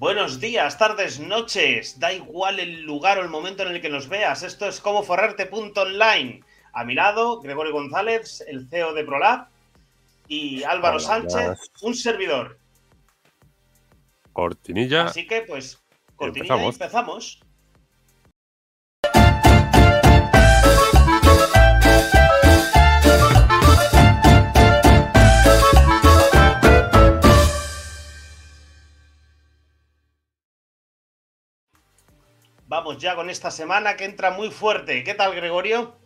Buenos días, tardes, noches. Da igual el lugar o el momento en el que nos veas. Esto es como forrarte.online. A mi lado, Gregorio González, el CEO de ProLab, y Álvaro Hola, Sánchez, un servidor. Cortinilla. Así que, pues, cortinilla y Empezamos. Vamos ya con esta semana que entra muy fuerte. ¿Qué tal, Gregorio?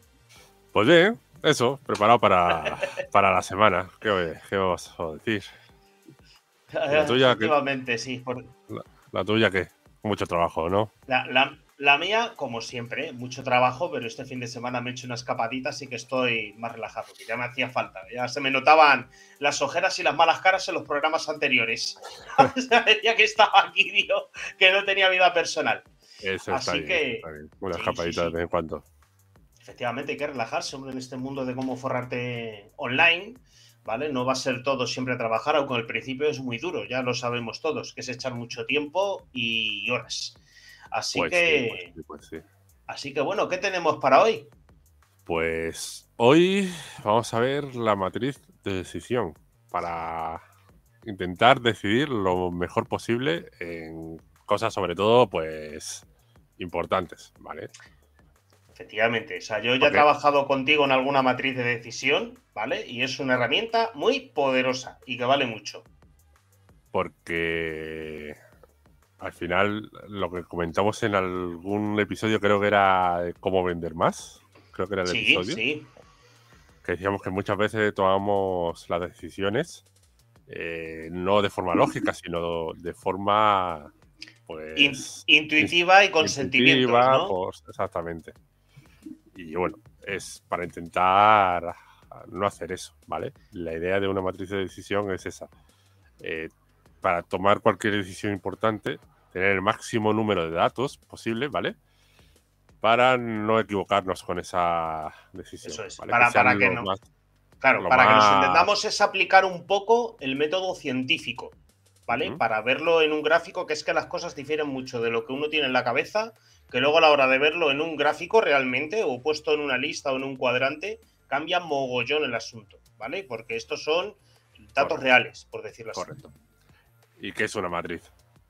Pues bien, eso, preparado para, para la semana. ¿Qué, qué os a decir? La tuya. Efectivamente, sí. por- La tuya, ¿qué? Mucho trabajo, ¿no? La, la- la mía, como siempre, mucho trabajo, pero este fin de semana me he hecho una escapadita, así que estoy más relajado, que ya me hacía falta. Ya se me notaban las ojeras y las malas caras en los programas anteriores. Decía que estaba aquí, tío, que no tenía vida personal. Eso está Así bien, que- está bien. Una sí, escapadita sí, sí. de vez en cuando. Efectivamente, hay que relajarse, hombre, en este mundo de cómo forrarte online, ¿vale? No va a ser todo siempre trabajar, aunque al principio es muy duro, ya lo sabemos todos, que es echar mucho tiempo y horas. Así Pues que, pues pues sí. así que bueno, ¿qué tenemos para hoy? Pues hoy vamos a ver la matriz de decisión para intentar decidir lo mejor posible en cosas sobre todo pues importantes, ¿vale? Efectivamente, o sea, yo ya he trabajado contigo en alguna matriz de decisión, ¿vale? Y es una herramienta muy poderosa y que vale mucho. porque al final lo que comentamos en algún episodio creo que era cómo vender más, creo que era el Sí, episodio, sí, que decíamos que muchas veces tomamos las decisiones eh, no de forma lógica, sino de forma pues In- intuitiva y con sentimientos, pues, exactamente. Y bueno, es para intentar no hacer eso, ¿vale? La idea de una matriz de decisión es esa. Eh, para tomar cualquier decisión importante, tener el máximo número de datos posible, ¿vale? Para no equivocarnos con esa decisión. Eso es, ¿vale? para- que los no- más- Claro, para que nos entendamos es aplicar un poco el método científico, ¿vale? Para verlo en un gráfico, que es que las cosas difieren mucho de lo que uno tiene en la cabeza, que luego a la hora de verlo en un gráfico realmente, o puesto en una lista o en un cuadrante, cambia mogollón el asunto, ¿vale? Porque estos son datos Correcto. reales, por decirlo así. Correcto. ¿Y qué es una matriz?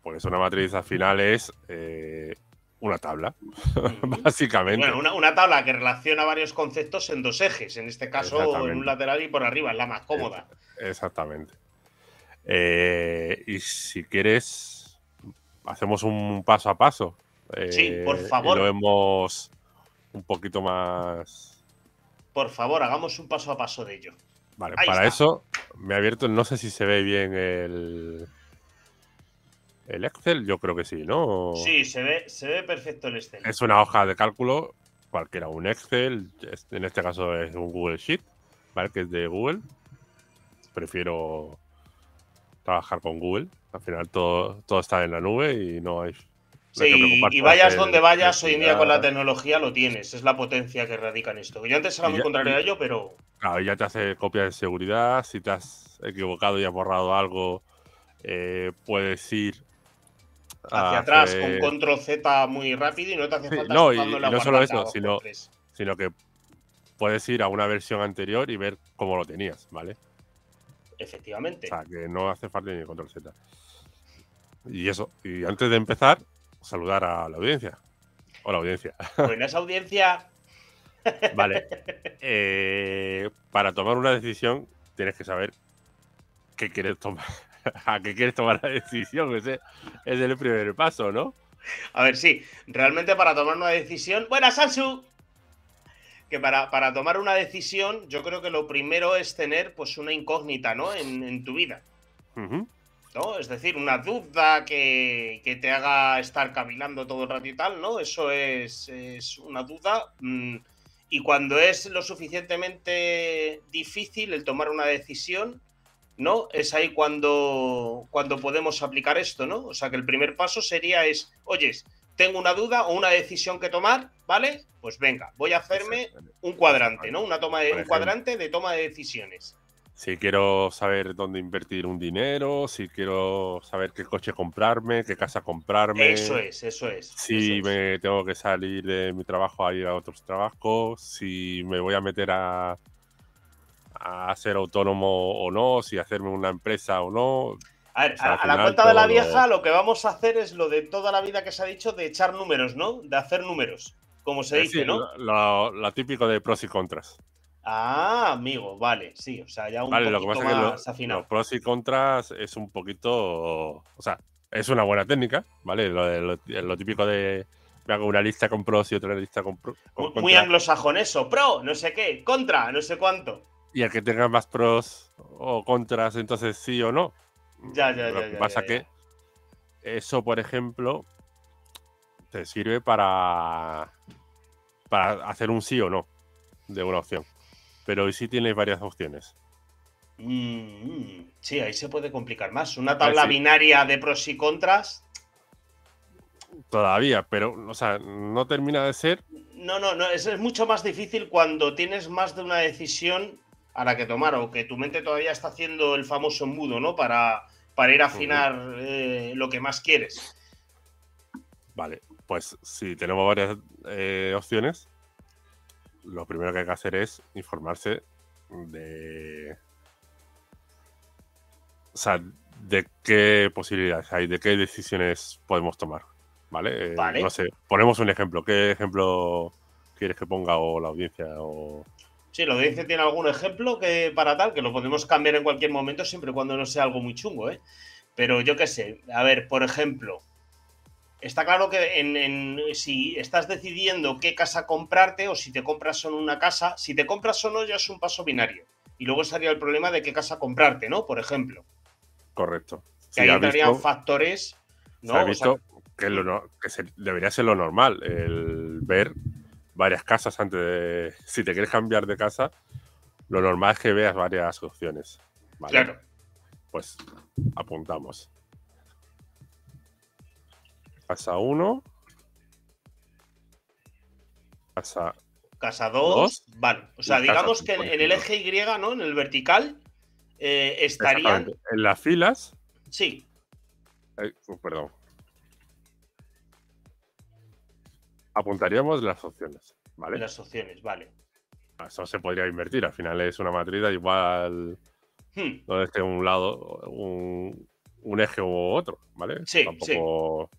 Pues una matriz al final es eh, una tabla, básicamente. Bueno, una, una tabla que relaciona varios conceptos en dos ejes, en este caso en un lateral y por arriba, es la más cómoda. Exactamente. Eh, y si quieres, hacemos un paso a paso. Sí, por eh, favor. Y lo vemos un poquito más. Por favor, hagamos un paso a paso de ello. Vale, Ahí para está. eso me he abierto, no sé si se ve bien el. El Excel, yo creo que sí, ¿no? Sí, se ve, se ve perfecto el Excel. Es una hoja de cálculo, cualquiera, un Excel, en este caso es un Google Sheet, ¿vale? Que es de Google. Prefiero trabajar con Google. Al final todo, todo está en la nube y no hay. no Sí, y vayas donde vayas, hoy en día con la tecnología lo tienes, es la potencia que radica en esto. Yo antes era muy ya- contrario a ello, pero Claro, ya te hace copia de seguridad. Si te has equivocado y has borrado algo, eh, puedes ir hacia atrás con control Z muy rápido y no te hace Sí, falta no, estar y- dando y la no solo eso, sino- sino que puedes ir a una versión anterior y ver cómo lo tenías, ¿vale? Efectivamente. O sea, que no hace falta ni control Z. Y eso, y antes de empezar, saludar a la audiencia. Hola, audiencia. Buenas audiencia. Vale. Eh, para tomar una decisión, tienes que saber qué quieres tomar. a qué quieres tomar la decisión. Ese es el primer paso, ¿no? A ver, sí, realmente para tomar una decisión. ¡Buenas, Sansu! Que para, para tomar una decisión, yo creo que lo primero es tener pues una incógnita, ¿no? En, en tu vida. ¿no? Es decir, una duda que, que te haga estar cavilando todo el rato y tal, ¿no? Eso es, es una duda. mm, y cuando es lo suficientemente difícil el tomar una decisión, ¿no? Es ahí cuando, cuando podemos aplicar esto, ¿no? O sea que el primer paso sería es, oyes, tengo una duda o una decisión que tomar, ¿vale? Pues venga, voy a hacerme un cuadrante, ¿no? Una toma de, un cuadrante de toma de decisiones. si quiero saber dónde invertir un dinero, si quiero saber qué coche comprarme, qué casa comprarme. Eso es, eso es. Si eso es. me tengo que salir de mi trabajo a ir a otros trabajos, si me voy a meter a, a ser autónomo o no, si hacerme una empresa o no. A ver, O sea, a, la cuenta de la vieja lo que vamos a hacer es lo de toda la vida que se ha dicho de echar números, ¿no? De hacer números, como se Es dice, ¿no? lo, lo típico de pros y contras. Ah, amigo, vale, sí, o sea, ya un Vale, lo que pasa es que más afinado. los pros y contras es un poquito. O sea, es una buena técnica, ¿vale? Lo, típico de. Me hago una lista con pros y otra lista con, pro- con Muy, muy anglosajón eso, pro, no sé qué, contra, no sé cuánto. Y el que tenga más pros o contras, entonces sí o no. Ya, ya, Lo ya, que ya, pasa ya, que eso, por ejemplo, te sirve para, para hacer un sí o no de una opción. Pero hoy sí tienes varias opciones. Mm, sí, ahí se puede complicar más. Una Vale, tabla sí. binaria de pros y contras. Todavía, pero, o sea, no termina de ser. No, no, no, es, es mucho más difícil cuando tienes más de una decisión a la que tomar o que tu mente todavía está haciendo el famoso embudo, ¿no? Para, para ir a afinar eh, lo que más quieres. Vale, pues si tenemos varias eh, opciones, lo primero que hay que hacer es informarse de. O sea, de qué posibilidades hay, de qué decisiones podemos tomar. ¿Vale? Eh. No sé, ponemos un ejemplo. ¿Qué ejemplo quieres que ponga o la audiencia? O... Sí, la audiencia tiene algún ejemplo que para tal, que lo podemos cambiar en cualquier momento, siempre y cuando no sea algo muy chungo, ¿eh? Pero yo qué sé, a ver, por ejemplo, está claro que en, en- si estás decidiendo qué casa comprarte o si te compras solo una casa, si te compras solo ya es un paso binario. Y luego estaría el problema de qué casa comprarte, ¿no? Por ejemplo. Correcto. Que ahí entrarían visto- factores. ¿no? se ha O sea, visto que, lo no- que se- debería ser lo normal, el ver varias casas antes de. Si te quieres cambiar de casa, lo normal es que veas varias opciones. ¿vale? claro. Pues apuntamos. Casa 1. Casa. Casa 2, Dos. vale. O sea, digamos que en, el eje Y, ¿no? En el vertical, eh, estarían. En las filas. Sí, eh, oh, perdón. Apuntaríamos las opciones. ¿Vale? las opciones, vale. Eso se podría invertir. Al final es una matriz igual Hmm, donde esté un lado, un, un eje u otro, ¿vale? Sí, Tampoco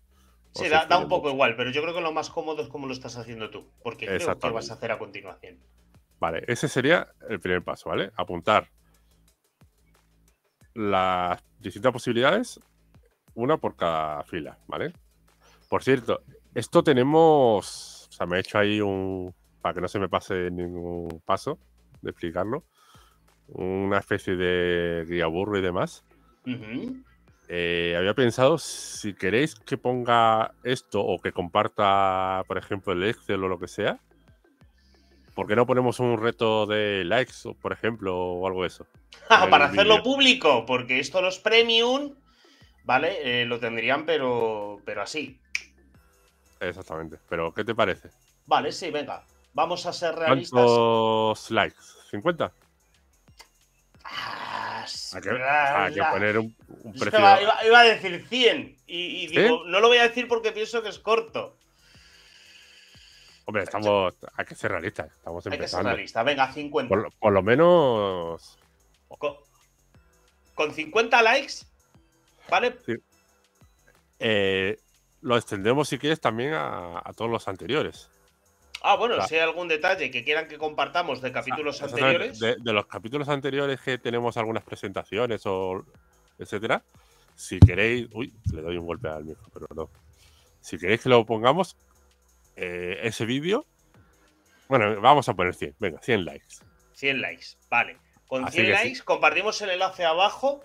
Sí, os da, da un poco igual, pero yo creo que lo más cómodo es como lo estás haciendo tú, porque creo que vas a hacer a continuación. Vale, ese sería el primer paso, ¿vale? Apuntar las distintas posibilidades, una por cada fila, ¿vale? Por cierto, esto tenemos, o sea, me he hecho ahí un, para que no se me pase ningún paso de explicarlo, una especie de guía burro y demás. Eh, había pensado, si queréis que ponga esto o que comparta, por ejemplo, el Excel o lo que sea, ¿por qué no ponemos un reto de likes, por ejemplo, o algo de eso? Para hacerlo público, porque esto los premium, ¿vale? Eh, lo tendrían, pero, pero así. Exactamente. Pero, ¿qué te parece? Vale, sí, venga. Vamos a ser realistas. ¿Cuántos likes? ¿50? Ah, Hay que, hay que poner un, precio. iba, iba a decir 100 y, y ¿Sí? digo, no lo voy a decir porque pienso que es corto. Hombre, estamos. Hay que ser realistas. Estamos Hay que ser empezando. realista. Venga, 50. Por, lo- por lo menos. Con, con 50 likes, ¿vale? eh, lo extendemos, si quieres, también a, a todos los anteriores. Ah, bueno, Claro. si hay algún detalle que quieran que compartamos de capítulos Exactamente. anteriores. De, de los capítulos anteriores que tenemos algunas presentaciones o etcétera. Si queréis. Uy, le doy un golpe al micro, pero no. Si queréis que lo pongamos, eh, ese vídeo. Bueno, vamos a poner 100. Venga, 100 likes. 100 likes, vale. Con Así 100 que sí. likes compartimos el enlace abajo,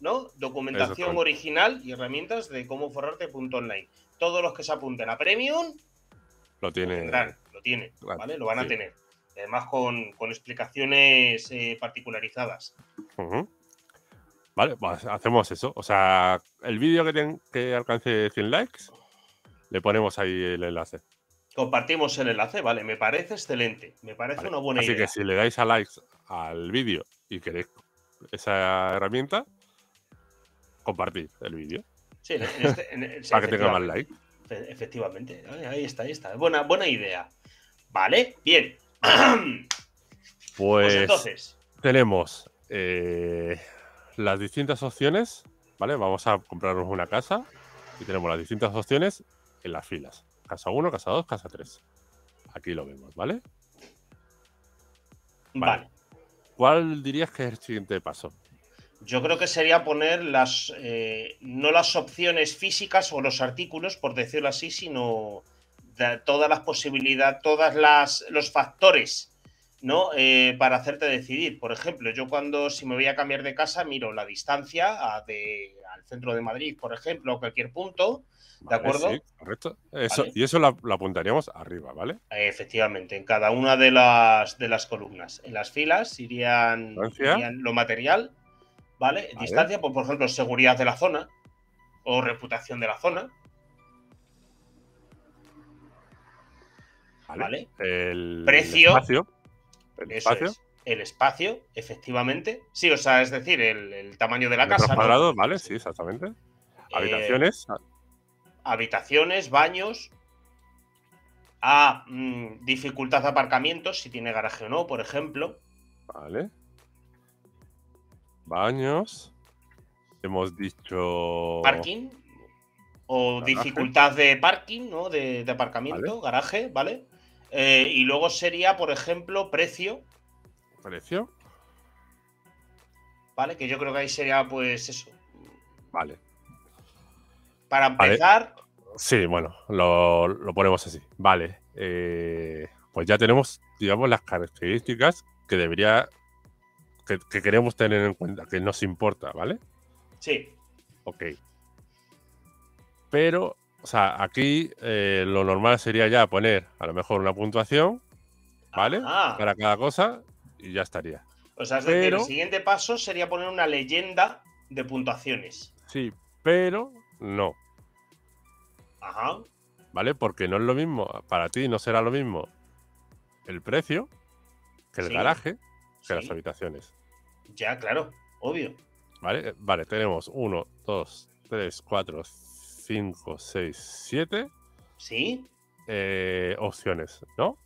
¿no? Documentación original y herramientas de cómo forrarte.online. Todos los que se apunten a Premium Lo lo tiene. tendrán, lo tienen, Claro, ¿vale? Lo van a tener. Además con, con explicaciones eh, particularizadas. Vale, pues hacemos eso. O sea, el vídeo que, ten- que alcance 100 likes, le ponemos ahí el enlace. Compartimos el enlace, vale, me parece excelente. Me parece Vale, una buena Así idea. que si le dais a likes al vídeo y queréis esa herramienta, compartir el vídeo. Sí, en este- en- en- sí, Para que tenga más like. Efe- Efectivamente. Ahí ahí está, ahí está. Buena, buena idea. Vale, bien. Pues, Pues entonces, tenemos eh, las distintas opciones, ¿vale? Vamos a comprarnos una casa y tenemos las distintas opciones en las filas. Casa 1, casa 2, casa 3. Aquí lo vemos, ¿vale? vale. ¿Cuál dirías que es el siguiente paso? Yo creo que sería poner las eh, no las opciones físicas o los artículos, por decirlo así, sino todas las posibilidades, todas las los factores, ¿no? Eh, para hacerte decidir. Por ejemplo, yo cuando si me voy a cambiar de casa miro la distancia a de, al centro de Madrid, por ejemplo, o cualquier punto. ¿De Vale, acuerdo? sí, correcto. Eso, Vale. Y eso lo, lo apuntaríamos arriba, ¿vale? Efectivamente, en cada una de las, de las columnas. En las filas irían lo material, ¿vale? Vale. Distancia, pues, por ejemplo, seguridad de la zona o reputación de la zona, Vale. ¿vale? El Precio. espacio. El espacio. es. El espacio, efectivamente. Sí, o sea, es decir, el, el tamaño de la metros casa. ¿no? cuadrados, ¿vale? Sí, exactamente. Eh, Habitaciones. habitaciones, baños. A mm, dificultad de aparcamientos, si tiene garaje o no, por ejemplo. Vale. Baños. Hemos dicho. parking o Garaje. dificultad de parking, ¿no? De, de aparcamiento, garaje, ¿vale? Eh, y luego sería, por ejemplo, precio, Precio. ¿vale? Que yo creo que ahí sería, pues eso. Vale. Para Vale. empezar, Sí, bueno, lo, lo ponemos así. Vale. eh, pues ya tenemos, digamos, las características que debería. Que, que queremos tener en cuenta, que nos importa, ¿vale? sí, Ok. Pero, o sea, aquí eh, lo normal sería ya poner a lo mejor una puntuación, ¿vale? Ah, Para cada cosa y ya estaría. o sea, es decir, el siguiente paso sería poner una leyenda de puntuaciones. Sí, pero no, Ajá, ¿vale? Porque no es lo mismo, para ti no será lo mismo el precio que el Sí, garaje que sí. las habitaciones, ya, claro, obvio. ¿vale? Eh, Vale, tenemos 1, 2, 3, 4, 5, 6, 7 ¿Sí? eh, opciones, ¿no?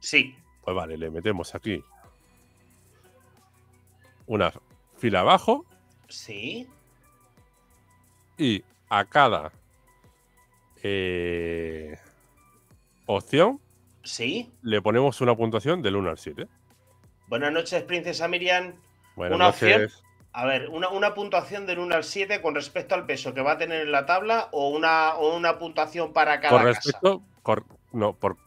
Sí, Pues vale, le metemos aquí una fila abajo sí, y a cada eh, opción sí. le ponemos una puntuación del 1 al 7. Buenas noches, princesa Miriam. Buenas Una opción. noches. A ver, una, una puntuación del 1 al 7 con respecto al peso que va a tener en la tabla o una, o una puntuación para cada Con casa. respecto, cor- no, por,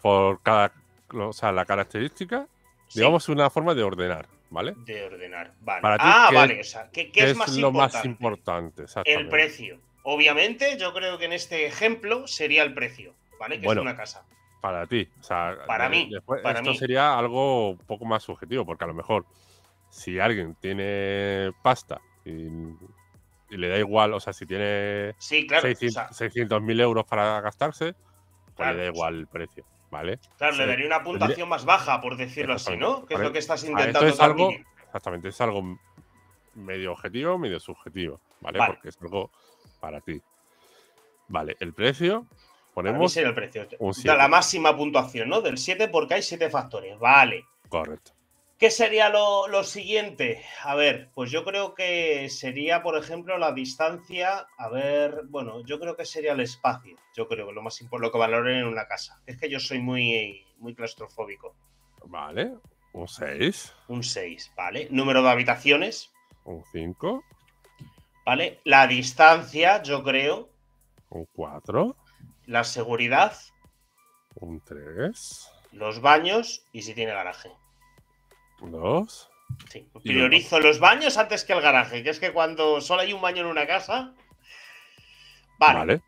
por cada, o sea, la característica, Sí, digamos una forma de ordenar, ¿vale? de ordenar. Vale. Para ah, ¿qué vale. O sea, ¿qué, qué ¿Qué es, más lo importante? más importante? El precio. Obviamente, yo creo que en este ejemplo sería el precio, ¿vale? Que Bueno, es una casa. Para ti. O sea, Para de- mí, después para esto mí. sería algo un poco más subjetivo, porque a lo mejor si alguien tiene pasta y, y le da igual, o sea, si tiene Sí, claro. o sea, 600.000 euros para gastarse, pues Claro, le da igual el precio, ¿vale? claro, le daría una puntuación más baja, por decirlo así, ¿no? Que es lo que estás Ah, intentando esto es algo, exactamente, es algo medio objetivo, medio subjetivo, ¿vale? Vale. Porque es algo para ti. Vale, el precio, ponemos sería el precio. un la máxima puntuación, ¿no? Del 7 porque hay 7 factores. Vale. correcto. ¿Qué sería lo, lo siguiente? A ver, pues yo creo que sería, por ejemplo, la distancia. A ver, bueno, yo creo que sería el espacio. Yo creo que lo más importante, lo que valoren en una casa. Es que yo soy muy, muy claustrofóbico. Vale, un 6, Un 6, ¿vale? Número de habitaciones, un 5, ¿vale? La distancia, yo creo. un 4, La seguridad, un 3, los baños y si tiene garaje. 2, Sí, priorizo los baños antes que el garaje, que es que cuando solo hay un baño en una casa. Vale. vale.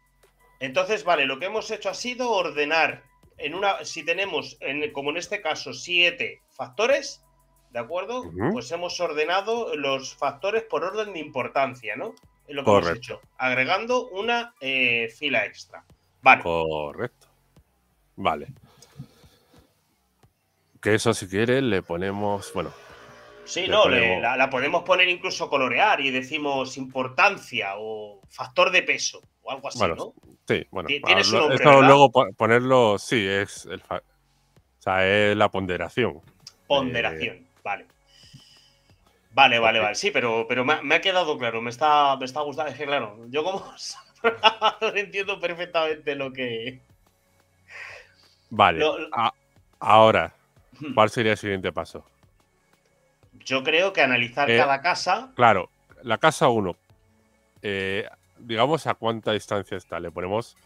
Entonces, vale, lo que hemos hecho ha sido ordenar en una. Si tenemos, en, como en este caso, siete factores, ¿de acuerdo? Pues hemos ordenado los factores por orden de importancia, ¿no? Es lo que hemos Correcto. hecho. Agregando una eh, fila extra. Vale. Correcto. Vale. Que eso si quieres le ponemos, bueno, Sí, no, la, podemos poner incluso colorear y decimos importancia o factor de peso o algo así, ¿no? Sí, bueno. Luego ponerlo, sí, es, el, o sea, es la ponderación. Ponderación, vale. Vale, vale, vale. Sí, pero, pero me, ha quedado claro, me está, me está gustando. Es que, claro, yo como entiendo perfectamente lo que. Vale. ahora. ¿Cuál sería el siguiente paso? Yo creo que analizar eh, cada casa. Claro, la casa 1. Eh, digamos a cuánta distancia está. Le ponemos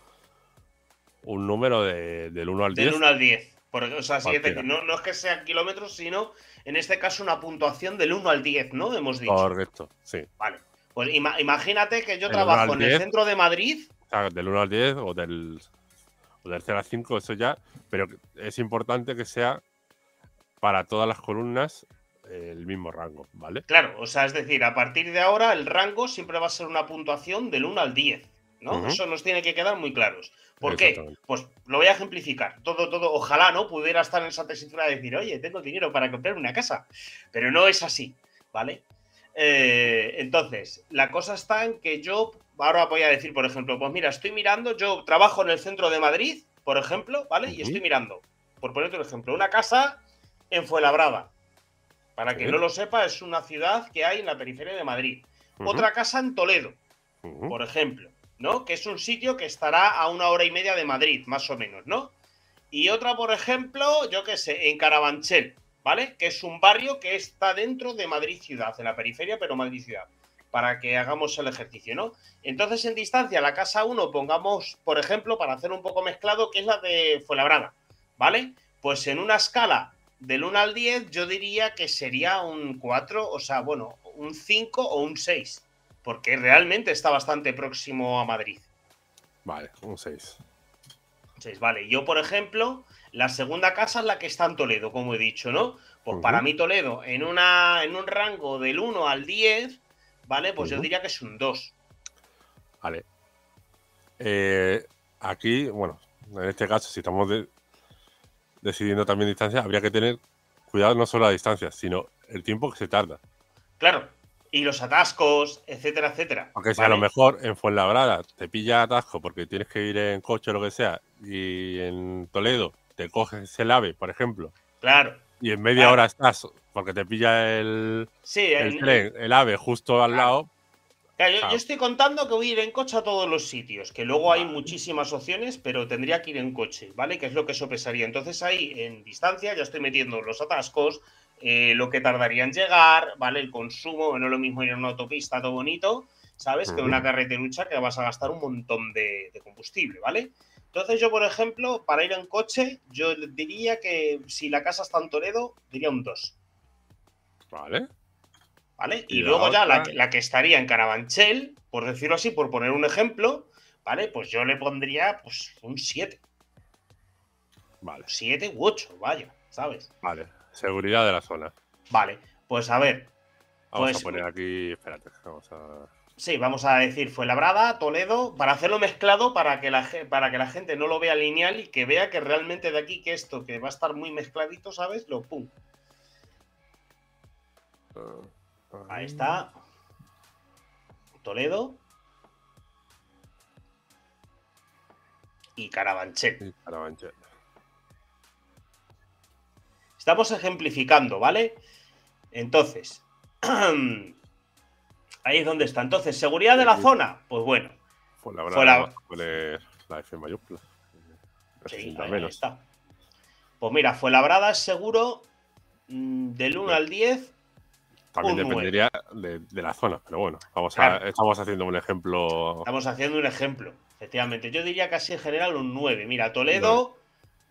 un número de, del 1 al 10. Del 1 al 10. o sea, no, no, es que sean kilómetros, sino en este caso una puntuación del 1 al 10, ¿no? Hemos dicho. Correcto, sí. Vale. Pues imagínate que yo trabajo en el centro de Madrid. del 1 al 10 o del, o del 0 al 5, eso ya. Pero es importante que sea para todas las columnas el mismo rango, ¿vale? Claro, o sea, es decir, a partir de ahora el rango siempre va a ser una puntuación del 1 al 10, ¿no? Eso nos tiene que quedar muy claros. ¿Por qué? Pues lo voy a ejemplificar. Todo, todo, ojalá, ¿no? Pudiera estar en esa tesitura de decir, oye, tengo dinero para comprar una casa. Pero no es así, ¿vale? Eh, entonces, la cosa está en que yo, ahora voy a decir, por ejemplo, pues mira, estoy mirando, yo trabajo en el centro de Madrid, por ejemplo, ¿vale? Y estoy mirando, por ponerte un ejemplo, una casa en Fuenlabrada. Para que no lo sepa, es una ciudad que hay en la periferia de Madrid. Otra casa en Toledo, por ejemplo, ¿no? Que es un sitio que estará a una hora y media de Madrid, más o menos, ¿no? Y otra, por ejemplo, yo qué sé, en Carabanchel, ¿vale? Que es un barrio que está dentro de Madrid ciudad, en la periferia, pero Madrid ciudad, para que hagamos el ejercicio, ¿no? Entonces, en distancia, la casa 1, pongamos, por ejemplo, para hacer un poco mezclado, que es la de Fuenlabrada, ¿vale? Pues en una escala del 1 al 10, yo diría que sería un 4, o sea, bueno, un 5 o un 6, porque realmente está bastante próximo a Madrid. Vale, un 6. 6, vale. Yo, por ejemplo, la segunda casa es la que está en Toledo, como he dicho, ¿no? Pues para mí Toledo, en, una, en un rango del 1 al 10, ¿vale? Pues yo diría que es un 2. Vale. Eh, aquí, bueno, en este caso, si estamos de, decidiendo también distancia, habría que tener cuidado no solo la distancia, sino el tiempo que se tarda. Claro, y los atascos, etcétera, etcétera. Aunque sea a lo mejor en Fuenlabrada te pilla atasco porque tienes que ir en coche o lo que sea, y en Toledo te coges el ave, por ejemplo. Claro. Y en media hora estás porque te pilla el, sí, el, tren, el ave justo al lado, yo, estoy contando que voy a ir en coche a todos los sitios, que luego hay muchísimas opciones, pero tendría que ir en coche, ¿vale? Que es lo que sopesaría. Entonces ahí, en distancia, ya estoy metiendo los atascos, eh, lo que tardaría en llegar, ¿vale? El consumo, no es lo mismo ir en una autopista todo bonito, ¿sabes? Que una carreterucha que vas a gastar un montón de, de combustible, ¿vale? Entonces yo, por ejemplo, para ir en coche, yo diría que si la casa está en Toledo, diría un 2. Vale. ¿Vale? Y, luego ya la, que estaría en Carabanchel, por decirlo así, por poner un ejemplo, ¿vale? Pues yo le pondría pues un 7. Vale. 7 u 8, vaya, ¿sabes? Vale, seguridad de la zona. Vale, pues a ver. Vamos pues a poner aquí, espérate, vamos a... Sí, vamos a decir fue Labrada, Toledo, para hacerlo mezclado, para que, la, para que la gente no lo vea lineal y que vea que realmente de aquí que esto, que va a estar muy mezcladito, ¿sabes? Lo pum. Ah. Ahí está. Toledo. Y Carabanchel. Estamos ejemplificando, ¿vale? Entonces, ahí es donde está. Entonces, seguridad de la zona, pues bueno. Fue la la... F mayúscula. Sí, ahí está. Pues mira, fue labrada es seguro mm, del 1 al 10 también dependería de, la zona, pero bueno, vamos a, estamos haciendo un ejemplo. Estamos haciendo un ejemplo, efectivamente. Yo diría casi en general un 9. Mira, Toledo,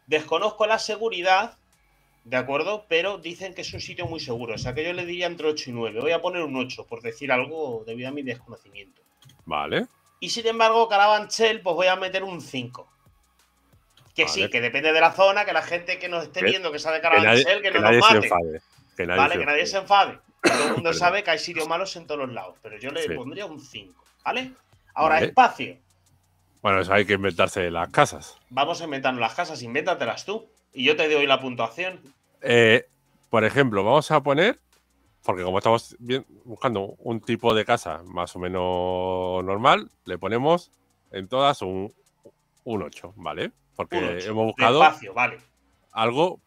desconozco la seguridad, ¿de acuerdo? Pero dicen que es un sitio muy seguro. O sea que yo le diría entre 8 y 9. Voy a poner un 8, por decir algo debido a mi desconocimiento. Vale. Y sin embargo, Carabanchel, pues voy a meter un 5. Que sí, que depende de la zona, que la gente que nos esté viendo que sabe de Carabanchel, que, no nos mate. vale, que nadie se enfade. Todo el mundo sabe que hay sitios malos en todos los lados, pero yo le pondría un 5, ¿vale? Ahora, espacio. Bueno, eso hay que inventarse las casas. Vamos a inventarnos las casas, invéntatelas tú. Y yo te doy la puntuación. Eh, por ejemplo, vamos a poner Porque como estamos bien- buscando un tipo de casa más o menos normal, le ponemos en todas un, un 8, ¿vale? Porque Un hemos buscado vale. algo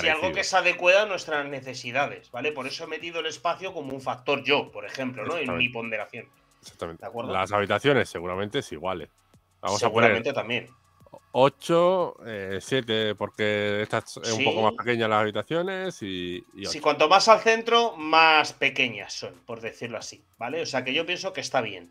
Si parecido. algo que se adecue a nuestras necesidades, ¿vale? Por eso he metido el espacio como un factor yo, por ejemplo, ¿no? En mi ponderación. Exactamente. ¿De acuerdo? Las habitaciones seguramente es iguales. Vamos a poner Seguramente también. 8, 7, porque esta es un poco Sí. más pequeña las habitaciones y, y Si ocho. cuanto más al centro, más pequeñas son, por decirlo así, ¿vale? O sea que yo pienso que está bien.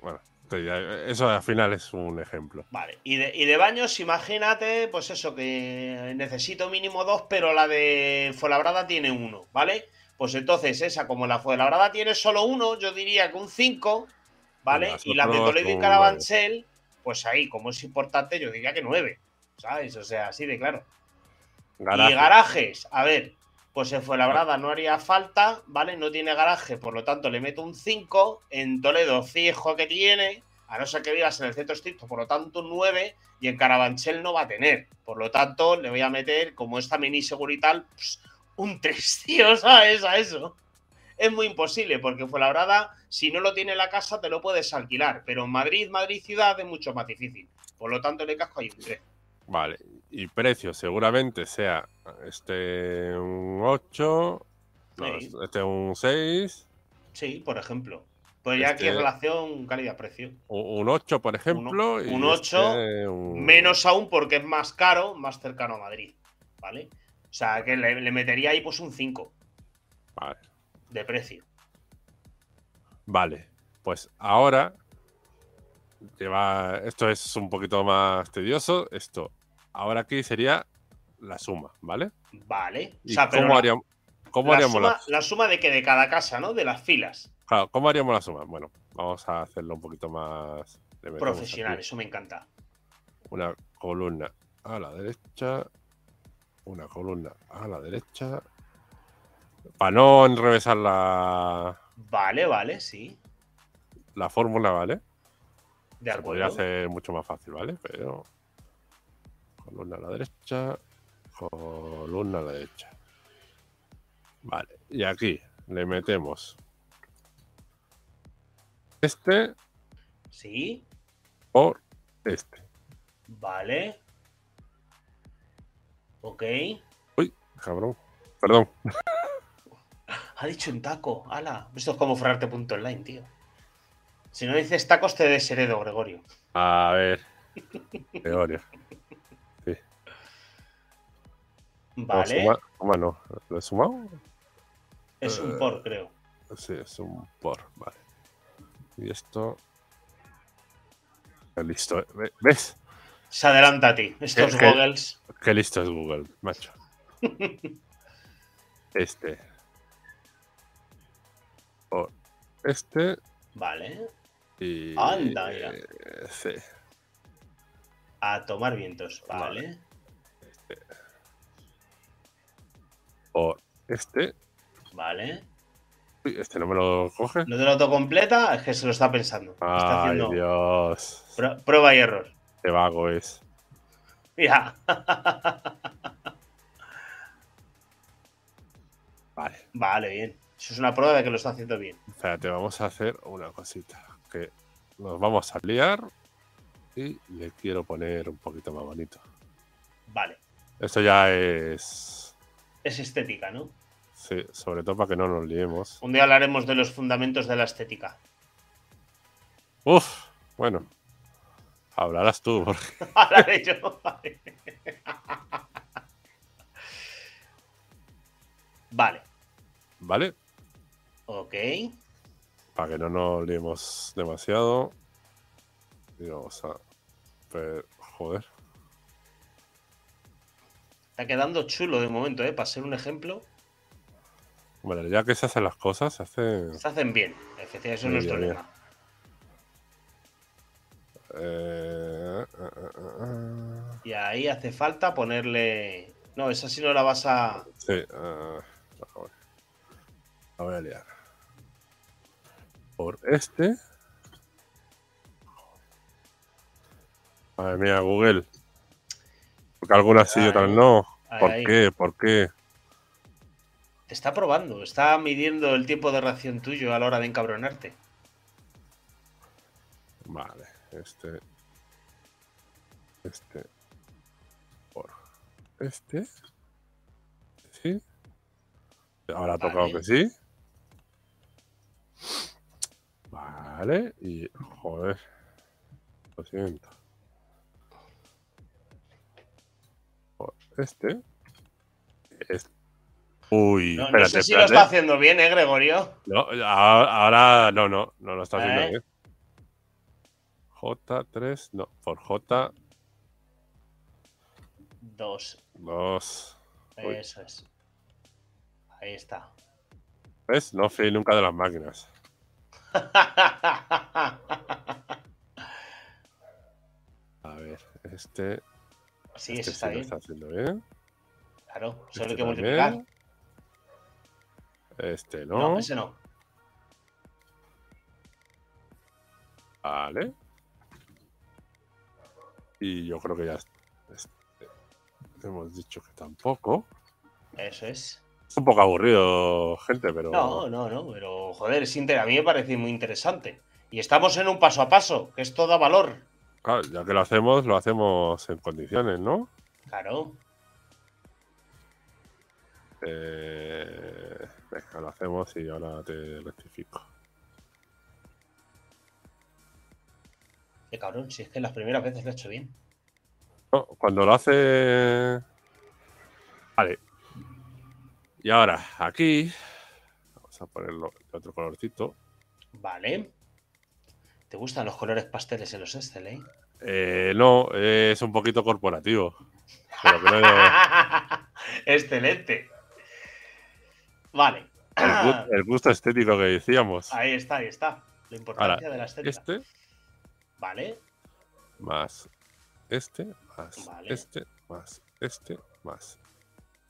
Bueno, eso al final es un ejemplo. Vale. Y de, y de baños, imagínate, pues eso, que necesito mínimo dos, pero la de Fuenlabrada tiene uno, ¿vale? Pues entonces, esa, como la Fuenlabrada tiene solo uno, yo diría que un 5, ¿vale? Y la de Toledo y Carabanchel, pues ahí, como es importante, yo diría que 9, ¿sabes? O sea, así de claro. Garaje. Y garajes, a ver, pues en Fuenlabrada no haría falta, ¿vale? No tiene garaje, por lo tanto le meto un 5. En Toledo, fijo que tiene, a no ser que vivas en el centro estricto, por lo tanto un 9. Y en Carabanchel no va a tener. Por lo tanto, le voy a meter, como es también inseguro y tal, pues, un 3, tío, ¿sabes? A eso. Es muy imposible, porque en Fuenlabrada, si no lo tiene la casa, te lo puedes alquilar. Pero en Madrid, Madrid ciudad, es mucho más difícil. Por lo tanto, le casco ahí un 3. Vale. Y precio seguramente sea este un 8, no, Sí. este un 6, Sí, por ejemplo. Pues ya aquí Este- relación calidad-precio. un 8, por ejemplo. un 8, este un- Menos aún porque es más caro, más cercano a Madrid. ¿Vale? O sea, que le, le metería ahí pues un 5 Vale. de precio. Vale, pues ahora lleva, esto es un poquito más tedioso. Esto, ahora aquí sería la suma, ¿vale? Vale. O ¿Y sea, pero cómo la, haríamos, cómo la haríamos suma, la, la suma de que de cada casa, ¿no? De las filas. claro, ¿cómo haríamos la suma? Bueno, vamos a hacerlo un poquito más Profesional, aquí eso me encanta. Una columna a la derecha, una columna a la derecha. Para no enrevesar la, Vale, vale, sí. la fórmula, ¿vale? De Se podría hacer mucho más fácil, ¿vale? Pero. Columna a la derecha. Columna a la derecha. Vale. Y aquí le metemos. Este Sí. por este. Vale. Ok. Uy, cabrón. Perdón. Ha dicho en taco. Ala. Esto es como forrarte.online, tío. Si no dices tacos, te desheredo, Gregorio. A ver. Gregorio. Vale. Suma, suma no. ¿Lo he sumado? Es un Eh, por, creo. Sí, es un por. Vale. Y esto. Qué Listo. ¿eh? Ve- ¿Ves? Se adelanta a ti. Estos Es que- goggles. Qué listo es Google, macho. Este. Por este. Vale. Y. Anda, mira. eh, sí. A tomar vientos. Vale. Por este. Vale. Uy, este no me lo coge. No te lo autocompleta, es que se lo está pensando. Está Ay, haciendo Dios. prue- prueba y error. Qué vago es. Mira. Vale. Vale, bien. Eso es una prueba de que lo está haciendo bien. Espérate, vamos a hacer una cosita. Que nos vamos a liar. Y le quiero poner un poquito más bonito. Vale. Esto ya es. Es estética, ¿no? Sí, sobre todo para que no nos liemos. Un día hablaremos de los fundamentos de la estética. Uf, bueno. Hablarás tú, porque Hablaré yo. Vale. Vale. ¿vale? Ok. Para que no nos liemos demasiado. Y vamos a ver. Joder. Está quedando chulo de momento, ¿eh? Para ser un ejemplo. Bueno, ya que se hacen las cosas, se hacen. Se hacen bien. Efectivamente, eso es nuestro bien, lema. Eh, eh, eh, eh, Y ahí hace falta ponerle. No, esa sí no la vas a. Sí, voy- la voy a liar. Por este. Madre mía, Google. Porque algunas sí y otras no. ¿Por ahí. qué? ¿Por qué? Te está probando, está midiendo el tiempo de reacción tuyo a la hora de encabronarte. Vale, este. Este. Por este. Sí. Ahora ha tocado que sí. Vale, y. Joder. Lo siento. Este. Este. Uy, No, no espérate, sé si lo está haciendo bien, ¿eh, Gregorio? No, ahora, ahora no, no, no lo está haciendo ¿Eh? bien. J3, no, por J2. Dos. Uy. Eso es. Ahí está. ¿Ves? No fui nunca de las máquinas. A ver, este. Sí, este está sí lo bien. está haciendo bien. Claro, solo Este hay que multiplicar. también. Este no. No, ese no. Vale. Y yo creo que ya. este, hemos dicho que tampoco. Eso es. Es un poco aburrido, gente, pero. No, no, no, pero joder, es inter... a mí me parece muy interesante. Y estamos en un paso a paso, que esto da valor. Claro, ya que lo hacemos, lo hacemos en condiciones, ¿no? Claro. Eh, venga, lo hacemos y ahora te rectifico. Qué cabrón, si es que las primeras veces lo he hecho bien. No, cuando lo hace. Vale. Y ahora, aquí. Vamos a ponerlo de otro colorcito. Vale. ¿Te gustan los colores pasteles en los Excel, eh? Eh, no, es un poquito corporativo. Pero que no- Excelente. Vale. el gusto estético que decíamos. Ahí está, ahí está. La importancia de la estética. Este Vale. más este, más Vale. este, más este, más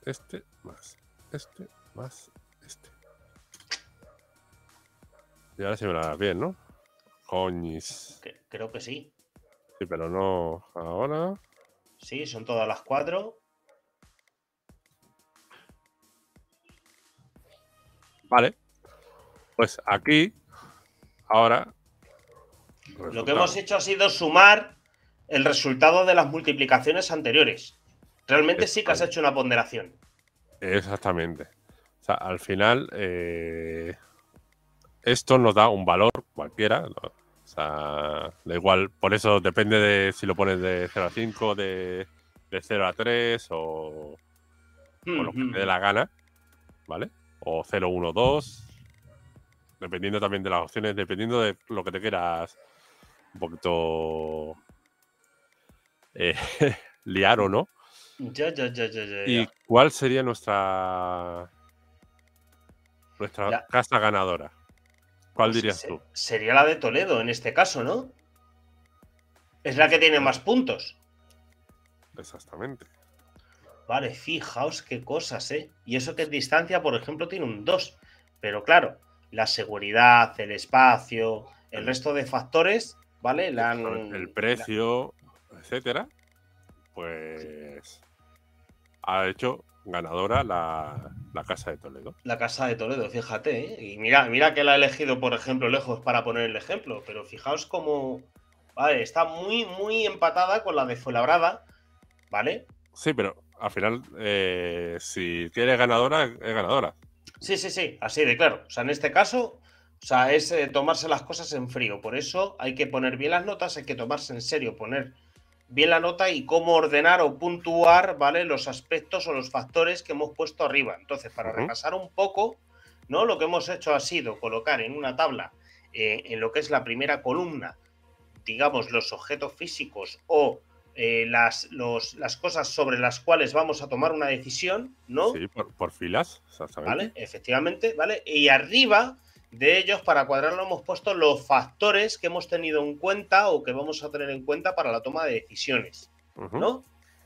este, más este, más este. Y ahora sí me la das bien, ¿no? Coñis. Que- creo que sí. Sí, pero no ahora. Sí, son todas las cuatro. Vale. Pues aquí, ahora. Lo que hemos hecho ha sido sumar el resultado de las multiplicaciones anteriores. Realmente sí que has hecho una ponderación. Exactamente. O sea, al final, eh, esto nos da un valor cualquiera. O sea, da igual, por eso depende de si lo pones de 0 a 5, de, de 0 a 3 o, o lo que te dé la gana, ¿vale? O 0, 1, 2. Dependiendo también de las opciones, dependiendo de lo que te quieras un poquito eh, liar o no. Ya, ya, ya, ya, ya, ¿Y cuál sería nuestra nuestra La- casa ganadora? ¿Cuál Pues dirías se- tú? Sería la de Toledo en este caso, ¿no? Es la que tiene más puntos. Exactamente. Vale, fijaos qué cosas, ¿eh? Y eso que en distancia, por ejemplo, tiene un 2. Pero claro, la seguridad, el espacio, el resto de factores, ¿vale? La han- El precio, etcétera, pues ha hecho ganadora la, la casa de Toledo. La casa de Toledo, fíjate, ¿eh? Y mira, mira que la he elegido, por ejemplo, lejos para poner el ejemplo, pero fijaos cómo. Vale, está muy, muy empatada con la de Fuenlabrada, ¿vale? Sí, pero al final, eh, si quieres ganadora, es ganadora. Sí, sí, sí, así de claro. O sea, en este caso, o sea, es eh, tomarse las cosas en frío. Por eso hay que poner bien las notas, hay que tomarse en serio, poner bien la nota y cómo ordenar o puntuar, ¿vale? Los aspectos o los factores que hemos puesto arriba. Entonces, para Ujú. repasar un poco, ¿no? Lo que hemos hecho ha sido colocar en una tabla, eh, en lo que es la primera columna, digamos, los objetos físicos o eh, las, los- las cosas sobre las cuales vamos a tomar una decisión, ¿no? Sí, por, por filas, exactamente. ¿Vale? Efectivamente, ¿vale? Y arriba de ellos, para cuadrarlo, hemos puesto los factores que hemos tenido en cuenta o que vamos a tener en cuenta para la toma de decisiones, Ujú, ¿no?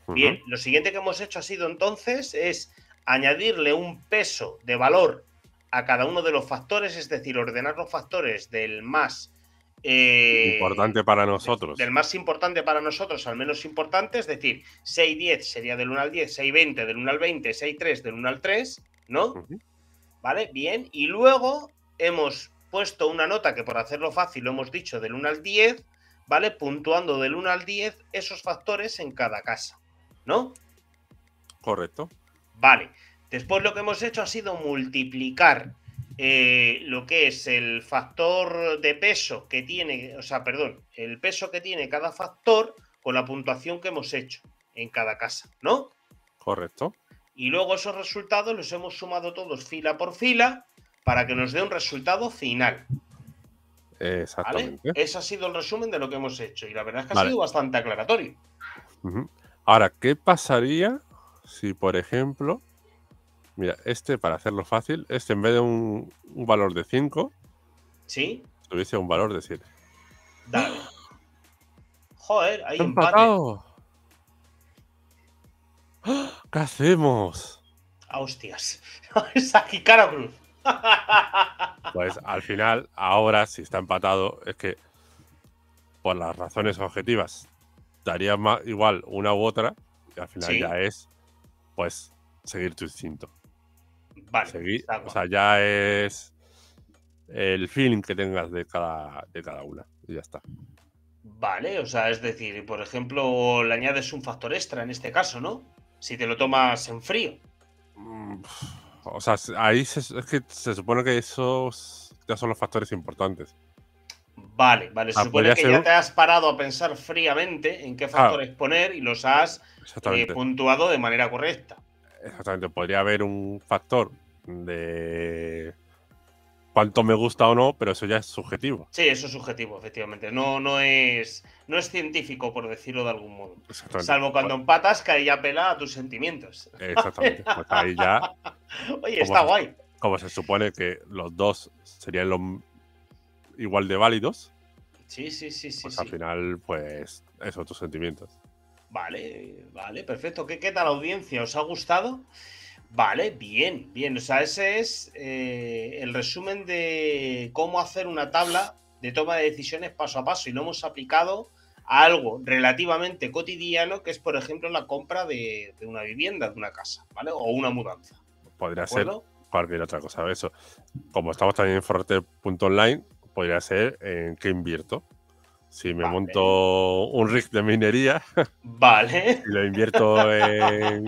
ujú. Bien, lo siguiente que hemos hecho ha sido entonces es añadirle un peso de valor a cada uno de los factores, es decir, ordenar los factores del más eh, Importante para nosotros. del más importante para nosotros al menos importante, es decir, 6-10 sería del 1 al 10, 6-20 del 1 al 20, 6-3 del 1 al 3, ¿no? Ujú. ¿vale? Bien. Y luego hemos puesto una nota que por hacerlo fácil lo hemos dicho del 1 al 10, ¿vale? Puntuando del 1 al 10 esos factores en cada casa, ¿no? Correcto. Vale. Después lo que hemos hecho ha sido multiplicar eh, lo que es el factor de peso que tiene, o sea, perdón, el peso que tiene cada factor con la puntuación que hemos hecho en cada casa, ¿no? Correcto. Y luego esos resultados los hemos sumado todos fila por fila para que nos dé un resultado final. Exactamente. Ese ha sido el resumen de lo que hemos hecho y la verdad es que ha sido bastante aclaratorio. Ahora, ¿qué pasaría si, por ejemplo, mira, este para hacerlo fácil, este en vez de un, valor de 5, ¿Sí? tuviese un valor de 7? Dale. Joder, hay empate. ¿Qué hacemos? Ah, hostias. es aquí cara cruz. Pues al final, ahora, si está empatado, es que por las razones objetivas, daría más, igual una u otra, y al final ya es, pues, seguir tu instinto. Vale. Seguir, o sea, ya es el feeling que tengas de cada, de cada una. Y ya está. Vale, o sea, es decir, por ejemplo, le añades un factor extra en este caso, ¿no? Si te lo tomas en frío. Mm, o sea, ahí es que se supone que esos ya son los factores importantes. Vale, vale. Se supone que ya te has parado a pensar fríamente en qué factores poner y los has eh, puntuado de manera correcta. Exactamente. Podría haber un factor de cuánto me gusta o no, pero eso ya es subjetivo. Sí, eso es subjetivo, efectivamente. No, no, es, no es científico, por decirlo de algún modo. Salvo cuando empatas, que ahí ya pela a tus sentimientos. Exactamente. Pues ahí ya. Oye, está guay. Como se supone que los dos serían los igual de válidos. Sí, sí, sí, sí. Pues al final, pues, eso, tus sentimientos. Vale, vale, perfecto. ¿Qué, qué tal audiencia? ¿Os ha gustado? Vale, bien, bien. O sea, ese es eh, el resumen de cómo hacer una tabla de toma de decisiones paso a paso y lo hemos aplicado a algo relativamente cotidiano que es, por ejemplo, la compra de, una vivienda, de una casa, ¿vale? O una mudanza. Podría ser cualquier otra cosa. Eso, como estamos también en Forrete.online, podría ser en qué invierto. Si me monto un rig de minería, vale. y lo invierto en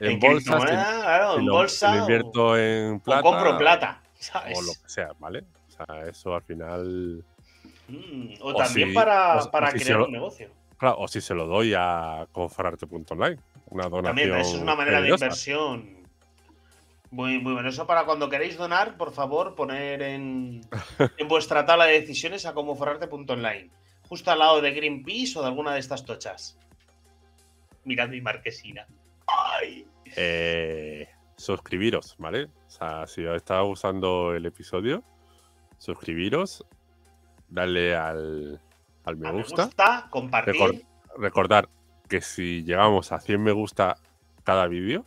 en, bolsa, claro, en bolsa. invierto en plata. O compro plata, ¿sabes? O lo que sea, ¿vale? O sea, eso al final. Mm, o, también para, para crear un negocio. Claro, o si se lo doy a conforarte.online. Una donación. También, eso es una manera de inversión. Muy, muy bueno. Eso para cuando queréis donar, por favor, poner en, en vuestra tabla de decisiones a comoforrarte.online. Justo al lado de Greenpeace o de alguna de estas tochas. Mirad mi marquesina. ¡Ay! Eh, suscribiros, ¿vale? O sea, si os está usando el episodio, suscribiros, darle al, me, gusta, compartir. recordar que si llegamos a 100 me gusta cada vídeo,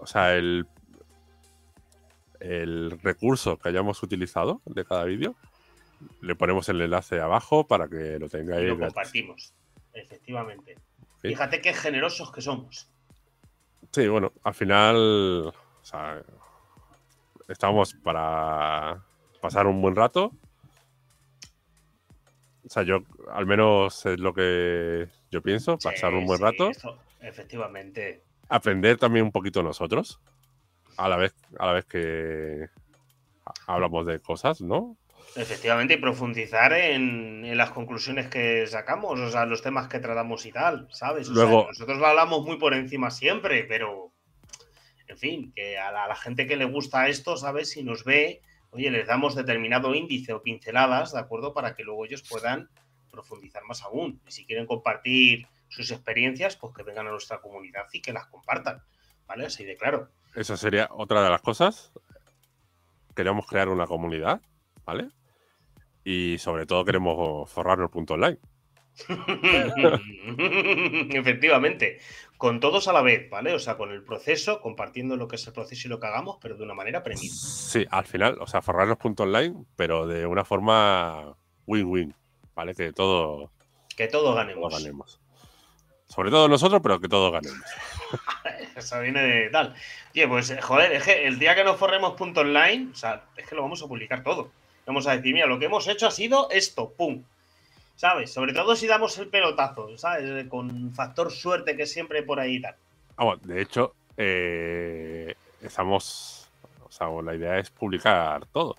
o sea, el, el recurso que hayamos utilizado de cada vídeo, le ponemos el enlace abajo para que lo tengáis. lo compartimos, efectivamente. Fíjate qué generosos que somos. Sí, bueno, al final estamos para pasar un buen rato. O sea, yo al menos es lo que yo pienso, pasar un buen rato. efectivamente. Aprender también un poquito nosotros, a la vez, a la vez que hablamos de cosas, ¿no? Efectivamente, y profundizar en, las conclusiones que sacamos, o sea, los temas que tratamos y tal, ¿sabes? Luego, nosotros lo hablamos muy por encima siempre, pero, en fin, que a la, gente que le gusta esto, ¿sabes? Si nos ve, oye, les damos determinado índice o pinceladas, ¿de acuerdo? Para que luego ellos puedan profundizar más aún. Y si quieren compartir sus experiencias, pues que vengan a nuestra comunidad y que las compartan, ¿vale? Así de claro. Esa sería otra de las cosas. Queremos crear una comunidad, ¿vale? y sobre todo queremos forrarnos punto online. Efectivamente, con todos a la vez, ¿vale? O sea, con el proceso, compartiendo lo que es el proceso y lo que hagamos, pero de una manera premium. Sí, al final, o sea, forrarnos punto online, pero de una forma win-win, ¿vale? Que todo. Que todo ganemos. ganemos. Sobre todo nosotros, pero que todos ganemos. Eso viene de tal. Oye, pues joder, es que el día que nos forremos punto online, o sea, es que lo vamos a publicar todo. Vamos a decir, mira, lo que hemos hecho ha sido esto, pum. ¿Sabes? Sobre todo si damos el pelotazo, ¿sabes? Con factor suerte que siempre por ahí tal. Vamos, de hecho, eh, estamos. O sea, la idea es publicar todo.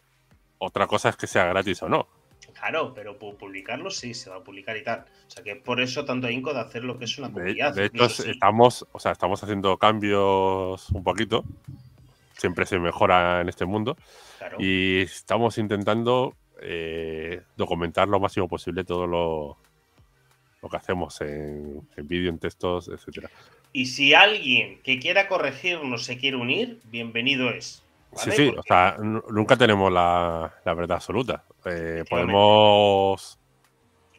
Otra cosa es que sea gratis o no. Claro, pero publicarlo sí, se va a publicar y tal. O sea que por eso tanto ahínco de hacer lo que es una comunidad. De, hecho, estamos, o sea, estamos haciendo cambios un poquito. Siempre se mejora en este mundo. Y estamos intentando eh, documentar lo máximo posible todo lo, lo que hacemos en, vídeo, en textos, etcétera. Y si alguien que quiera corregirnos se quiere unir, bienvenido es. Sí, sí, o sea, nunca tenemos la, verdad absoluta. Eh, podemos.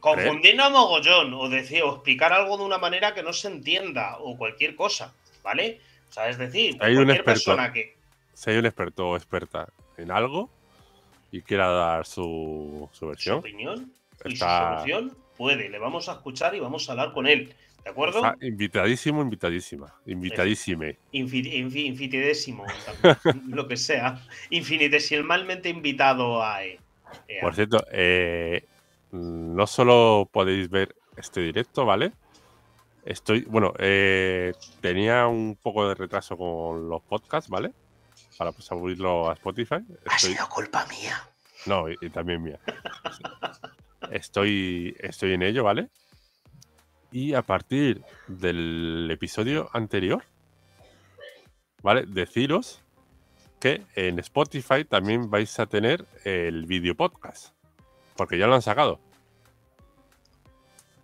Confundirnos a mogollón, o decir, o explicar algo de una manera que no se entienda, o cualquier cosa, ¿vale? O sea, es decir, hay un experto, persona que. Si hay un experto o experta en algo y quiera dar su, versión. Su opinión y su solución, puede. Le vamos a escuchar y vamos a hablar con él. ¿De acuerdo? invitadísimo, invitadísima. Invitadísime. infinitésimo, lo que sea. Infinitesimalmente invitado a. E, Por cierto, eh, no solo podéis ver este directo, ¿vale? Estoy, bueno, eh, tenía un poco de retraso con los podcasts, ¿vale? Para subirlo a Spotify. Ha sido culpa mía. No, y, y también mía. estoy, estoy en ello, ¿vale? Y a partir del episodio anterior, ¿vale? Deciros que en Spotify también vais a tener el video podcast. Porque ya lo han sacado.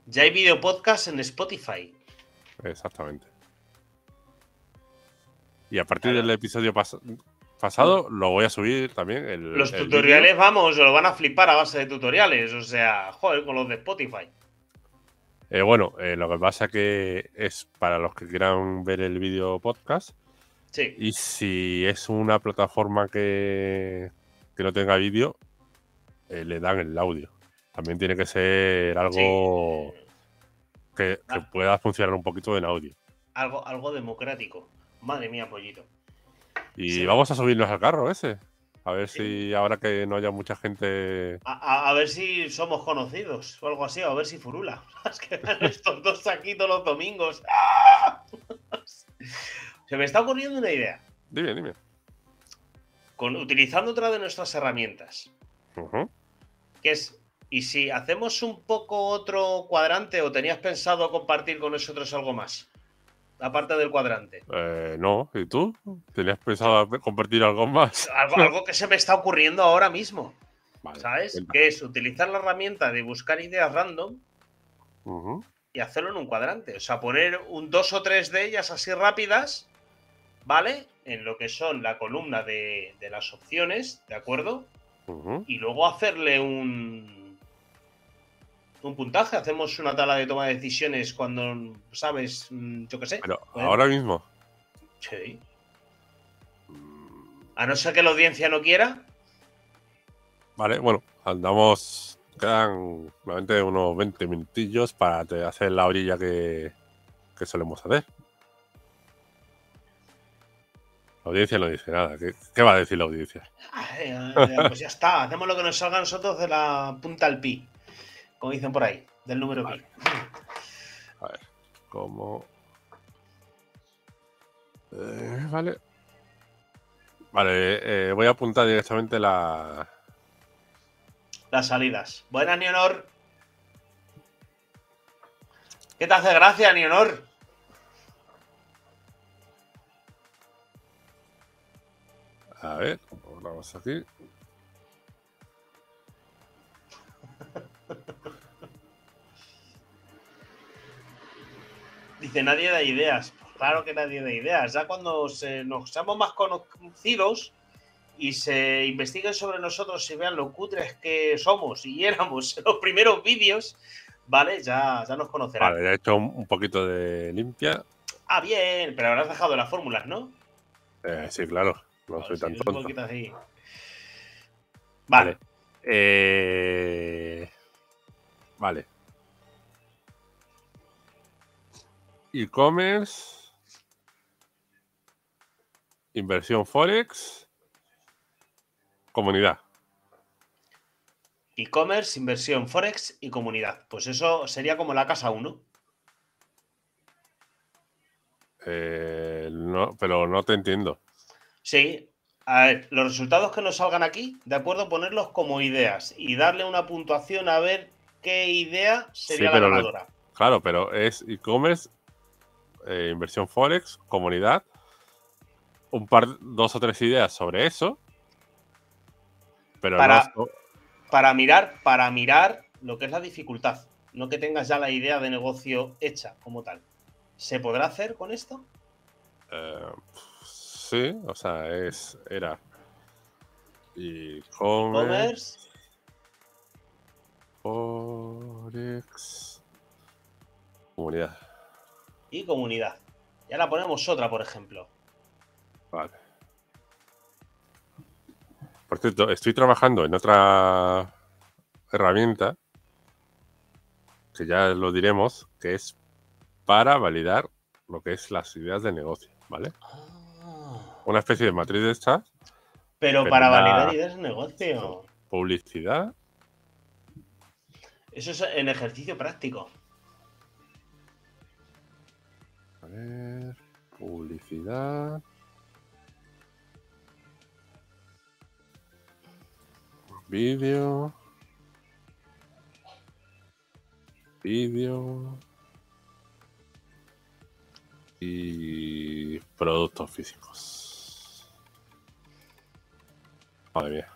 Ya hay video podcast en Spotify. Exactamente. Y a partir del episodio pasado lo voy a subir también. los tutoriales, vamos, lo van a flipar a base de tutoriales. O sea, joder, con los de Spotify. Eh, bueno, eh, lo que pasa que es para los que quieran ver el vídeo podcast. Sí. Y si es una plataforma que, no tenga vídeo, eh, le dan el audio. También tiene que ser algo que, ah. pueda funcionar un poquito en audio. Algo, algo democrático. Madre mía, pollito. Y vamos a subirnos al carro ese. A ver si ahora que no haya mucha gente. A, ver si somos conocidos o algo así, a ver si furula. Es que estos dos aquí todos los domingos. Se me está ocurriendo una idea. Dime, dime. Con, utilizando otra de nuestras herramientas. Que es. ¿Y si hacemos un poco otro cuadrante o tenías pensado compartir con nosotros algo más? Aparte del cuadrante? Eh, no, ¿y tú? ¿Tenías pensado compartir algo más? Algo, que se me está ocurriendo ahora mismo. ¿Sabes? Que es utilizar la herramienta de buscar ideas random y hacerlo en un cuadrante. O sea, poner un dos o tres de ellas así rápidas, ¿vale? En lo que son la columna de, las opciones, ¿de acuerdo? Y luego hacerle un, un puntaje, hacemos una tabla de toma de decisiones cuando sabes, mm, yo qué sé. Pero ahora mismo. Sí. A no ser que la audiencia no quiera. Vale, bueno, andamos. Quedan nuevamente unos 20 minutillos para hacer la orilla que, que solemos hacer. La audiencia no dice nada. ¿Qué, va a decir la audiencia? pues ya está, hacemos lo que nos salga a nosotros de la punta al pi como dicen por ahí, del número vale. A ver, ¿cómo? Eh, vale. Vale, eh, voy a apuntar directamente la... Las salidas. Buenas, Nionor. ¿Qué te hace gracia, Nionor? A ver, vamos aquí. Dice, nadie da ideas. Pues claro que nadie da ideas. Ya cuando nos seamos más conocidos y se investiguen sobre nosotros y vean lo cutres que somos y éramos en los primeros vídeos, ¿vale? Ya, ya nos conocerán. Vale, ya he hecho un, poquito de limpia. Ah, bien, pero habrás dejado las fórmulas, ¿no? Eh, sí, claro. No soy tan tonto. Vale. Vale. Eh... Vale. E-commerce. inversión Forex, comunidad. E-commerce, inversión Forex y comunidad. Pues eso sería como la casa 1. Eh, no, pero no te entiendo. Sí. A ver, los resultados que nos salgan aquí, de acuerdo, ponerlos como ideas y darle una puntuación a ver qué idea sería la ganadora. claro, pero es e-commerce, eh, inversión Forex, comunidad, un par, dos o tres ideas sobre eso. Pero para, para mirar, para mirar lo que es la dificultad, no que tengas ya la idea de negocio hecha como tal. ¿Se podrá hacer con esto? Eh, sí, o sea, es era e-commerce, Forex, comunidad. Y comunidad. Y ahora ponemos otra, por ejemplo. Vale. Por cierto, estoy trabajando en otra herramienta que ya lo diremos, que es para validar lo que es las ideas de negocio, ¿vale? Ah. Una especie de matriz de estas. Pero, para validar ideas de negocio. Publicidad. Eso es en ejercicio práctico. Ver, publicidad. Vídeo. Vídeo. y productos físicos. Madre mía.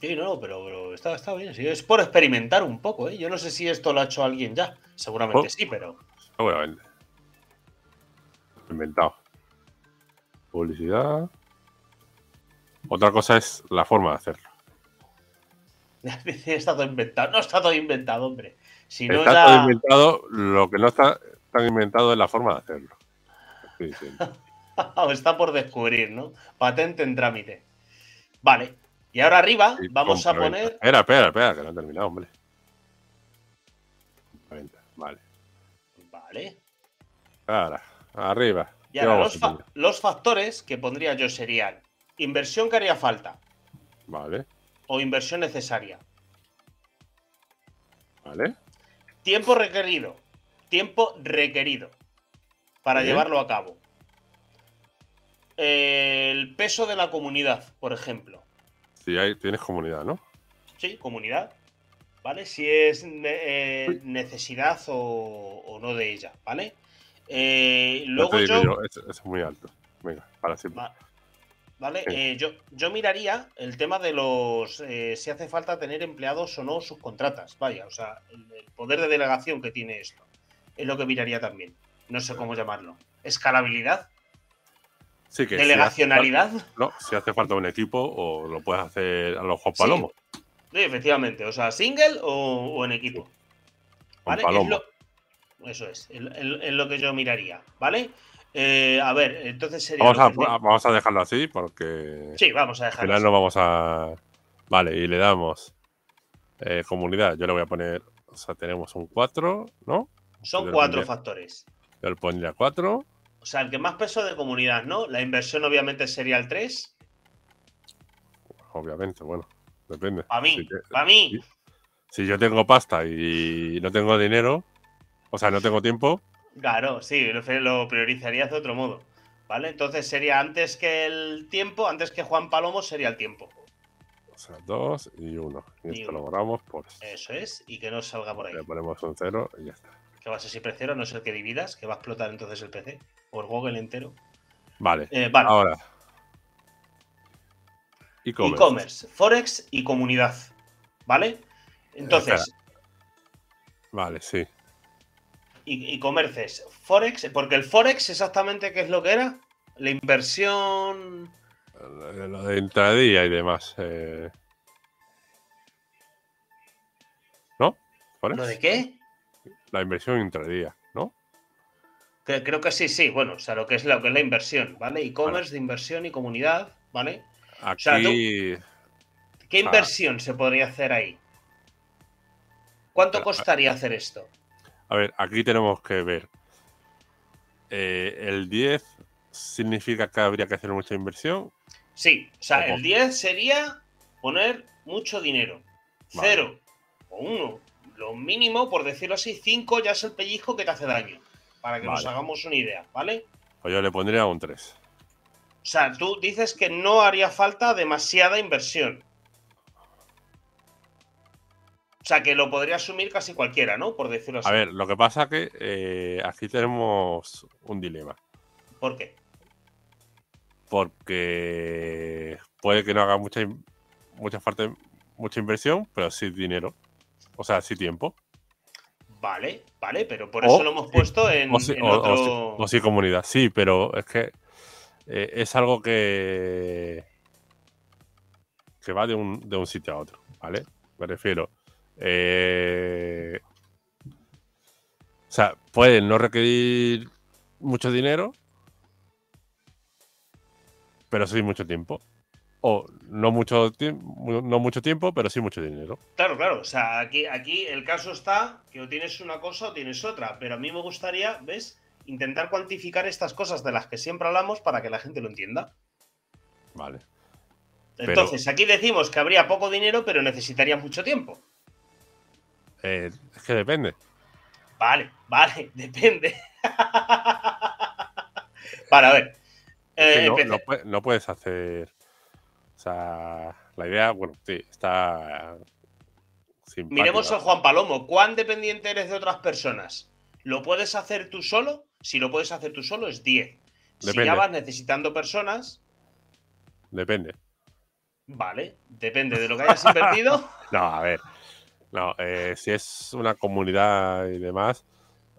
Sí, no, pero, está, está, bien. es por experimentar un poco, ¿eh? Yo no sé si esto lo ha hecho alguien ya. Seguramente oh. sí, pero. Seguramente. Inventado. Publicidad. Otra cosa es la forma de hacerlo. está todo inventado. No está todo inventado, hombre. Si no está todo inventado. Lo que no está han inventado es la forma de hacerlo. está por descubrir, ¿no? Patente en trámite. Vale. Y ahora arriba vamos a poner. Espera, espera, espera, que no he terminado, hombre. Vale. Vale. Ahora, arriba. Y ahora los, factores que pondría yo serían inversión que haría falta. Vale. O inversión necesaria. Vale. Tiempo requerido tiempo requerido para llevarlo a cabo. El peso de la comunidad, por ejemplo. Si hay, tienes comunidad, ¿no? Sí, comunidad. ¿Vale? Si es eh, necesidad o, no de ella, ¿vale? Eh, luego yo... es, muy alto. Venga, para siempre. ¿Vale? Eh, yo, yo miraría el tema de los. si hace falta tener empleados o no subcontratas. Vaya, o sea, el poder de delegación que tiene esto es lo que miraría también. No sé cómo llamarlo. ¿Escalabilidad? Sí, que ¿Delegacionalidad? no, si hace falta un equipo o lo puedes hacer a los Juan Palomo. Sí, efectivamente. O sea, single o, en equipo. ¿Vale? Eso es, es, lo que yo miraría, ¿vale? Eh, a ver, entonces sería. Vamos a, dejarlo así porque. Sí, vamos a dejarlo. Al final no vamos a. Vale, y le damos eh, comunidad. Yo le voy a poner. O sea, tenemos un 4, ¿no? Son cuatro factores. Yo le pondría cuatro. O sea, el que más peso de comunidad, ¿no? La inversión obviamente sería el 3. Obviamente, bueno, depende. Para mí, para mí. Si, yo tengo pasta y no tengo dinero, o sea, no tengo tiempo. Claro, sí, lo priorizarías de otro modo. ¿Vale? Entonces sería antes que el tiempo, antes que Juan Palomo sería el tiempo. O sea, dos y uno. Y, esto lo borramos por. Eso es, y que no salga por ahí. Le ponemos un cero y ya está que va a ser siempre cero, no ser que dividas, que va a explotar entonces el PC o el Google entero. Vale. Eh, Ahora. E-commerce. Forex y comunidad. ¿Vale? Entonces. Vale, sí. E-commerce Forex, porque el Forex exactamente qué es lo que era? La inversión. Lo de intradía y demás. Eh. ¿No? ¿Lo de qué? la inversión intradía, ¿no? Creo que sí, sí. Bueno, o sea, lo que es, lo que es la inversión, ¿vale? E-commerce de inversión y comunidad, ¿vale? Aquí. ¿Qué inversión se podría hacer ahí? ¿Cuánto costaría hacer esto? A ver, aquí tenemos que ver. Eh, el 10 significa que habría que hacer mucha inversión. Sí, o sea, el 10 sería poner mucho dinero. 0 o 1, lo mínimo, por decirlo así, 5 ya es el pellizco que te hace daño. Para que nos hagamos una idea, ¿vale? Pues yo le pondría un 3. O sea, tú dices que no haría falta demasiada inversión. O sea, que lo podría asumir casi cualquiera, ¿no? Por decirlo así. A ver, lo que pasa que eh, aquí tenemos un dilema. ¿Por qué? Porque puede que no haga mucha, mucha, parte, mucha inversión, pero sí dinero. O sea, sí tiempo. Vale, vale, pero por eso lo hemos puesto en, o sí, otro... o, sí, comunidad. Sí, pero es que eh, es algo que, que va de un, de un sitio a otro, ¿vale? Me refiero. Eh, o sea, pueden no requerir mucho dinero, pero sí mucho tiempo. O no mucho, no mucho tiempo, pero sí mucho dinero. Claro, claro. O sea, aquí, aquí el caso está que o tienes una cosa o tienes otra. Pero a mí me gustaría, ¿ves? Intentar cuantificar estas cosas de las que siempre hablamos para que la gente lo entienda. Vale. Entonces, aquí decimos que habría poco dinero, pero necesitaría mucho tiempo. Eh, es que depende. Vale, vale, depende. vale, a ver. Eh, no, puedes hacer. O sea, la idea, bueno, sí, está. Miremos a Juan Palomo. ¿Cuán dependiente eres de otras personas? ¿Lo puedes hacer tú solo? Si lo puedes hacer tú solo, es 10. Si ya vas necesitando personas. Depende. Vale, depende de lo que hayas invertido. no, a ver. No, eh, si es una comunidad y demás,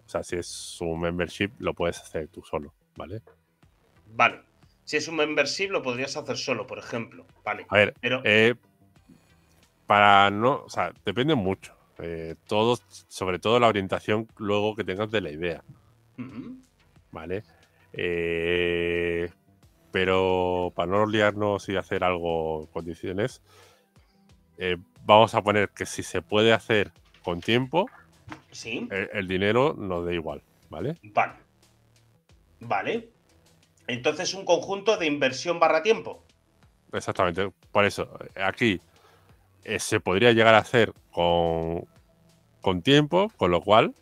o sea, si es un membership, lo puedes hacer tú solo, ¿vale? Vale. Si es un membership, lo podrías hacer solo, por ejemplo. Vale. A ver, pero... Eh, para no, o sea, depende mucho. Eh, todo, sobre todo la orientación luego que tengas de la idea. ¿Vale? pero para no liarnos y hacer algo condiciones, eh, vamos a poner que si se puede hacer con tiempo, ¿Sí? el, dinero nos da igual, ¿vale? Vale. Vale. Entonces un conjunto de inversión barra tiempo. Exactamente. Por eso, aquí eh, se podría llegar a hacer con, con tiempo, con lo cual.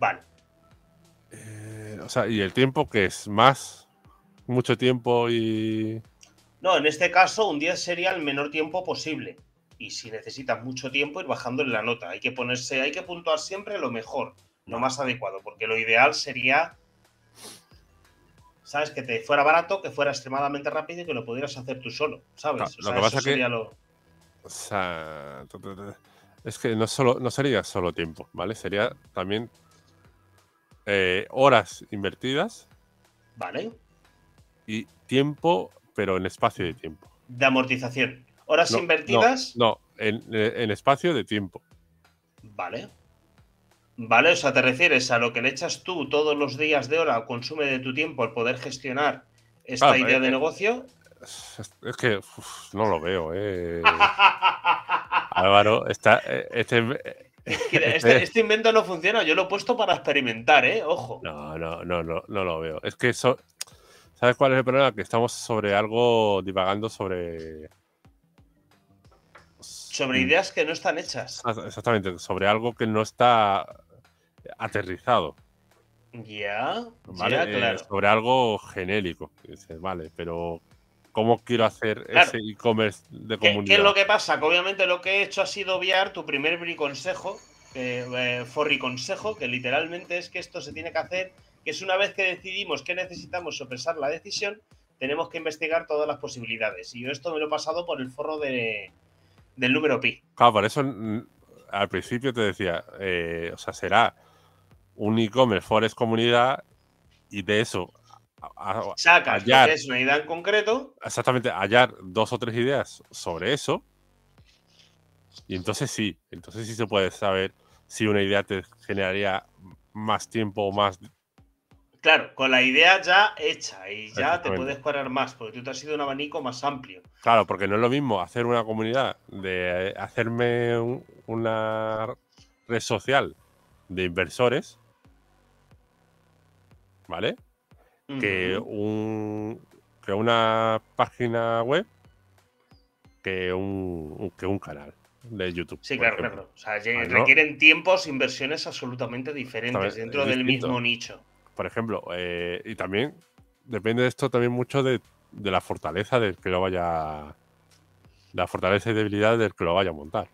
Vale. Eh, o sea, y el tiempo que es más, mucho tiempo y. No, en este caso un 10 sería el menor tiempo posible. Y si necesitas mucho tiempo, ir bajándole la nota. Hay que ponerse, hay que puntuar siempre lo mejor, lo más adecuado, porque lo ideal sería, ¿sabes? Que te fuera barato, que fuera extremadamente rápido y que lo pudieras hacer tú solo, ¿sabes? lo que pasa que... O sea, es que no, solo, no sería solo tiempo, ¿vale? Sería también eh, horas invertidas. Vale. Y tiempo pero en espacio de tiempo. De amortización. Horas invertidas. No, en, espacio de tiempo. Vale. Vale, o sea, te refieres a lo que le echas tú todos los días de hora o consume de tu tiempo el poder gestionar esta idea de eh, negocio. Es, que no lo veo, eh. Álvaro, está. Eh, este, este, este, este, invento no funciona, yo lo he puesto para experimentar, ¿eh? Ojo. No, no, no, no, no lo veo. Es que eso, ¿Sabes cuál es el problema? Que estamos sobre algo, divagando sobre. Sobre mm. ideas que no están hechas. Ah, exactamente, sobre algo que no está aterrizado. Ya, ¿vale? Eh, claro. sobre algo genérico. Dices, vale, pero ¿cómo quiero hacer ese e-commerce de comunidad? ¿Qué, es lo que pasa? Que obviamente lo que he hecho ha sido obviar tu primer briconsejo, eh, eh, forri consejo, que literalmente es que esto se tiene que hacer que es una vez que decidimos que necesitamos sopesar la decisión, tenemos que investigar todas las posibilidades. Y yo esto me lo he pasado por el forro de, del número pi. Claro, por eso mm, al principio te decía, eh, o sea, será un e-commerce forest comunidad y de eso sacas hallar, es una idea en concreto. Exactamente, hallar dos o tres ideas sobre eso. Y entonces sí, entonces sí se puede saber si una idea te generaría más tiempo o más Claro, con la idea ya hecha y ya te puedes parar más, porque tú te has sido un abanico más amplio. Claro, porque no es lo mismo hacer una comunidad, de hacerme una red social de inversores, ¿vale? Que, un, que una página web que un, que un canal de YouTube. Sí, claro, claro. O sea, requieren tiempos, inversiones absolutamente diferentes dentro del mismo nicho. Por ejemplo, eh, y también depende de esto también mucho de, la fortaleza del que lo vaya. La fortaleza y debilidad del que lo vaya a montar.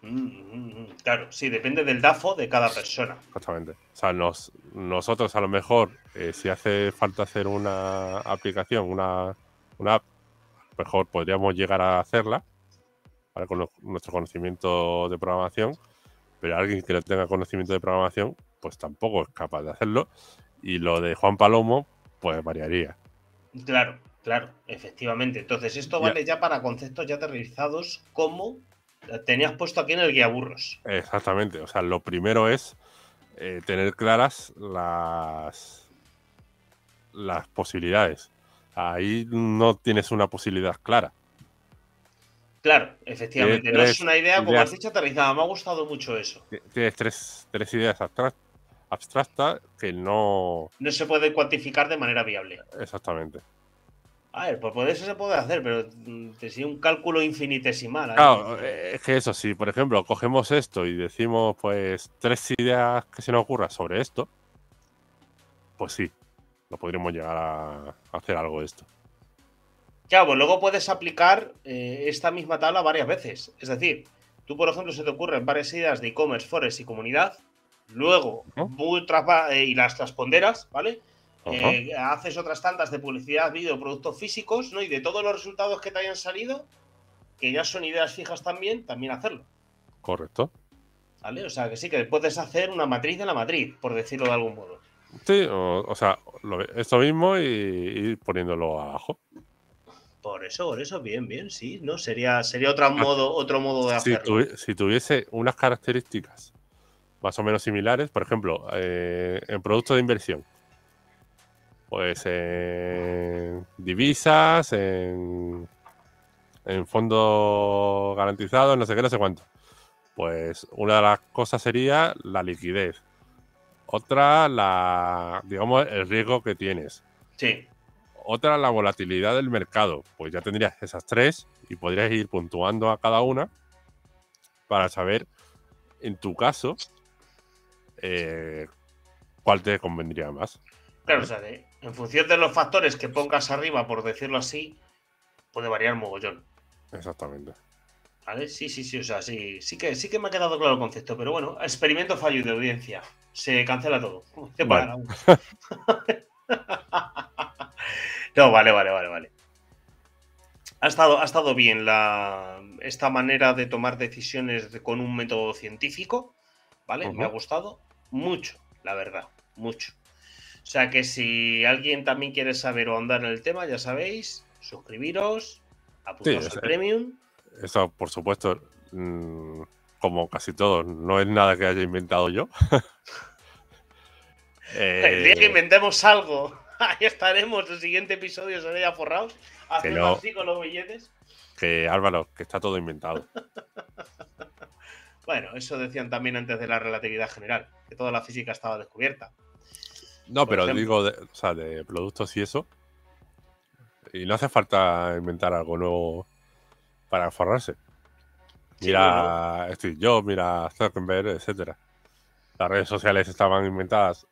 Mm, mm, mm. Claro, sí, depende del DAFO de cada persona. Exactamente. O sea, nosotros a lo mejor, eh, si hace falta hacer una aplicación, una, una app, mejor podríamos llegar a hacerla con nuestro conocimiento de programación, pero alguien que no tenga conocimiento de programación, pues tampoco es capaz de hacerlo. Y lo de Juan Palomo, pues variaría. Claro, claro, efectivamente. Entonces, esto vale ya para conceptos ya aterrizados como tenías puesto aquí en el guía burros. Exactamente. O sea, lo primero es eh, tener claras las, las posibilidades. Ahí no tienes una posibilidad clara. Claro, efectivamente. no es una idea, como has dicho, aterrizada. Me ha gustado mucho eso. Tienes tres, tres ideas abstractas que no. No se pueden cuantificar de manera viable. Exactamente. A ver, pues por eso se puede hacer, pero mm, si un cálculo infinitesimal. Claro, eh, es que eso, si por ejemplo cogemos esto y decimos pues tres ideas que se nos ocurran sobre esto, pues sí, no podríamos llegar a hacer algo de esto. Claro, pues luego puedes aplicar eh, esta misma tabla varias veces. Es decir, tú, por ejemplo, se te ocurren varias ideas de e-commerce, forex y comunidad. Luego, eh, y las trasponderas, ¿vale? Eh, haces otras tantas de publicidad, vídeo, productos físicos, ¿no? Y de todos los resultados que te hayan salido, que ya son ideas fijas también, también hacerlo. Correcto. ¿Vale? O sea, que sí, que puedes hacer una matriz de la matriz, por decirlo de algún modo. Sí, o, sea, esto mismo y poniéndolo abajo. Por eso, por eso, bien, bien, sí, ¿no? Sería, sería otro, modo, otro modo de hacerlo. Si, tuviese unas características más o menos similares, por ejemplo, eh, en productos de inversión, pues en divisas, en, en fondos garantizados, no sé qué, no sé cuánto. Pues una de las cosas sería la liquidez. Otra, la, digamos, el riesgo que tienes. Sí. Otra, la volatilidad del mercado. Pues ya tendrías esas tres y podrías ir puntuando a cada una para saber, en tu caso, eh, cuál te convendría más. Claro, o sea, en función de los factores que pongas arriba, por decirlo así, puede variar mogollón. Exactamente. ¿Vale? Sí, sí, sí, o sea, sí, sí que, sí que me ha quedado claro el concepto, pero bueno, experimento fallo de audiencia. Se cancela todo. No, vale, vale, vale, vale. Ha estado, ha estado bien la, esta manera de tomar decisiones con un método científico, ¿vale? Me ha gustado mucho, la verdad, mucho. O sea que si alguien también quiere saber o andar en el tema, ya sabéis, suscribiros, apuntaros al premium. Eso, por supuesto, mm, como casi todo, no es nada que haya inventado yo. El día que eh, inventemos algo Ahí estaremos, el siguiente episodio ya forrados, haciendo así con los billetes. Que Álvaro, que está todo inventado. Bueno, eso decían también antes de la relatividad general, que toda la física estaba descubierta. No, pero digo, de, o sea, de productos y eso. Y no hace falta inventar algo nuevo para forrarse. Mira sí, yo, mira Zuckerberg, etcétera. Las redes sociales estaban inventadas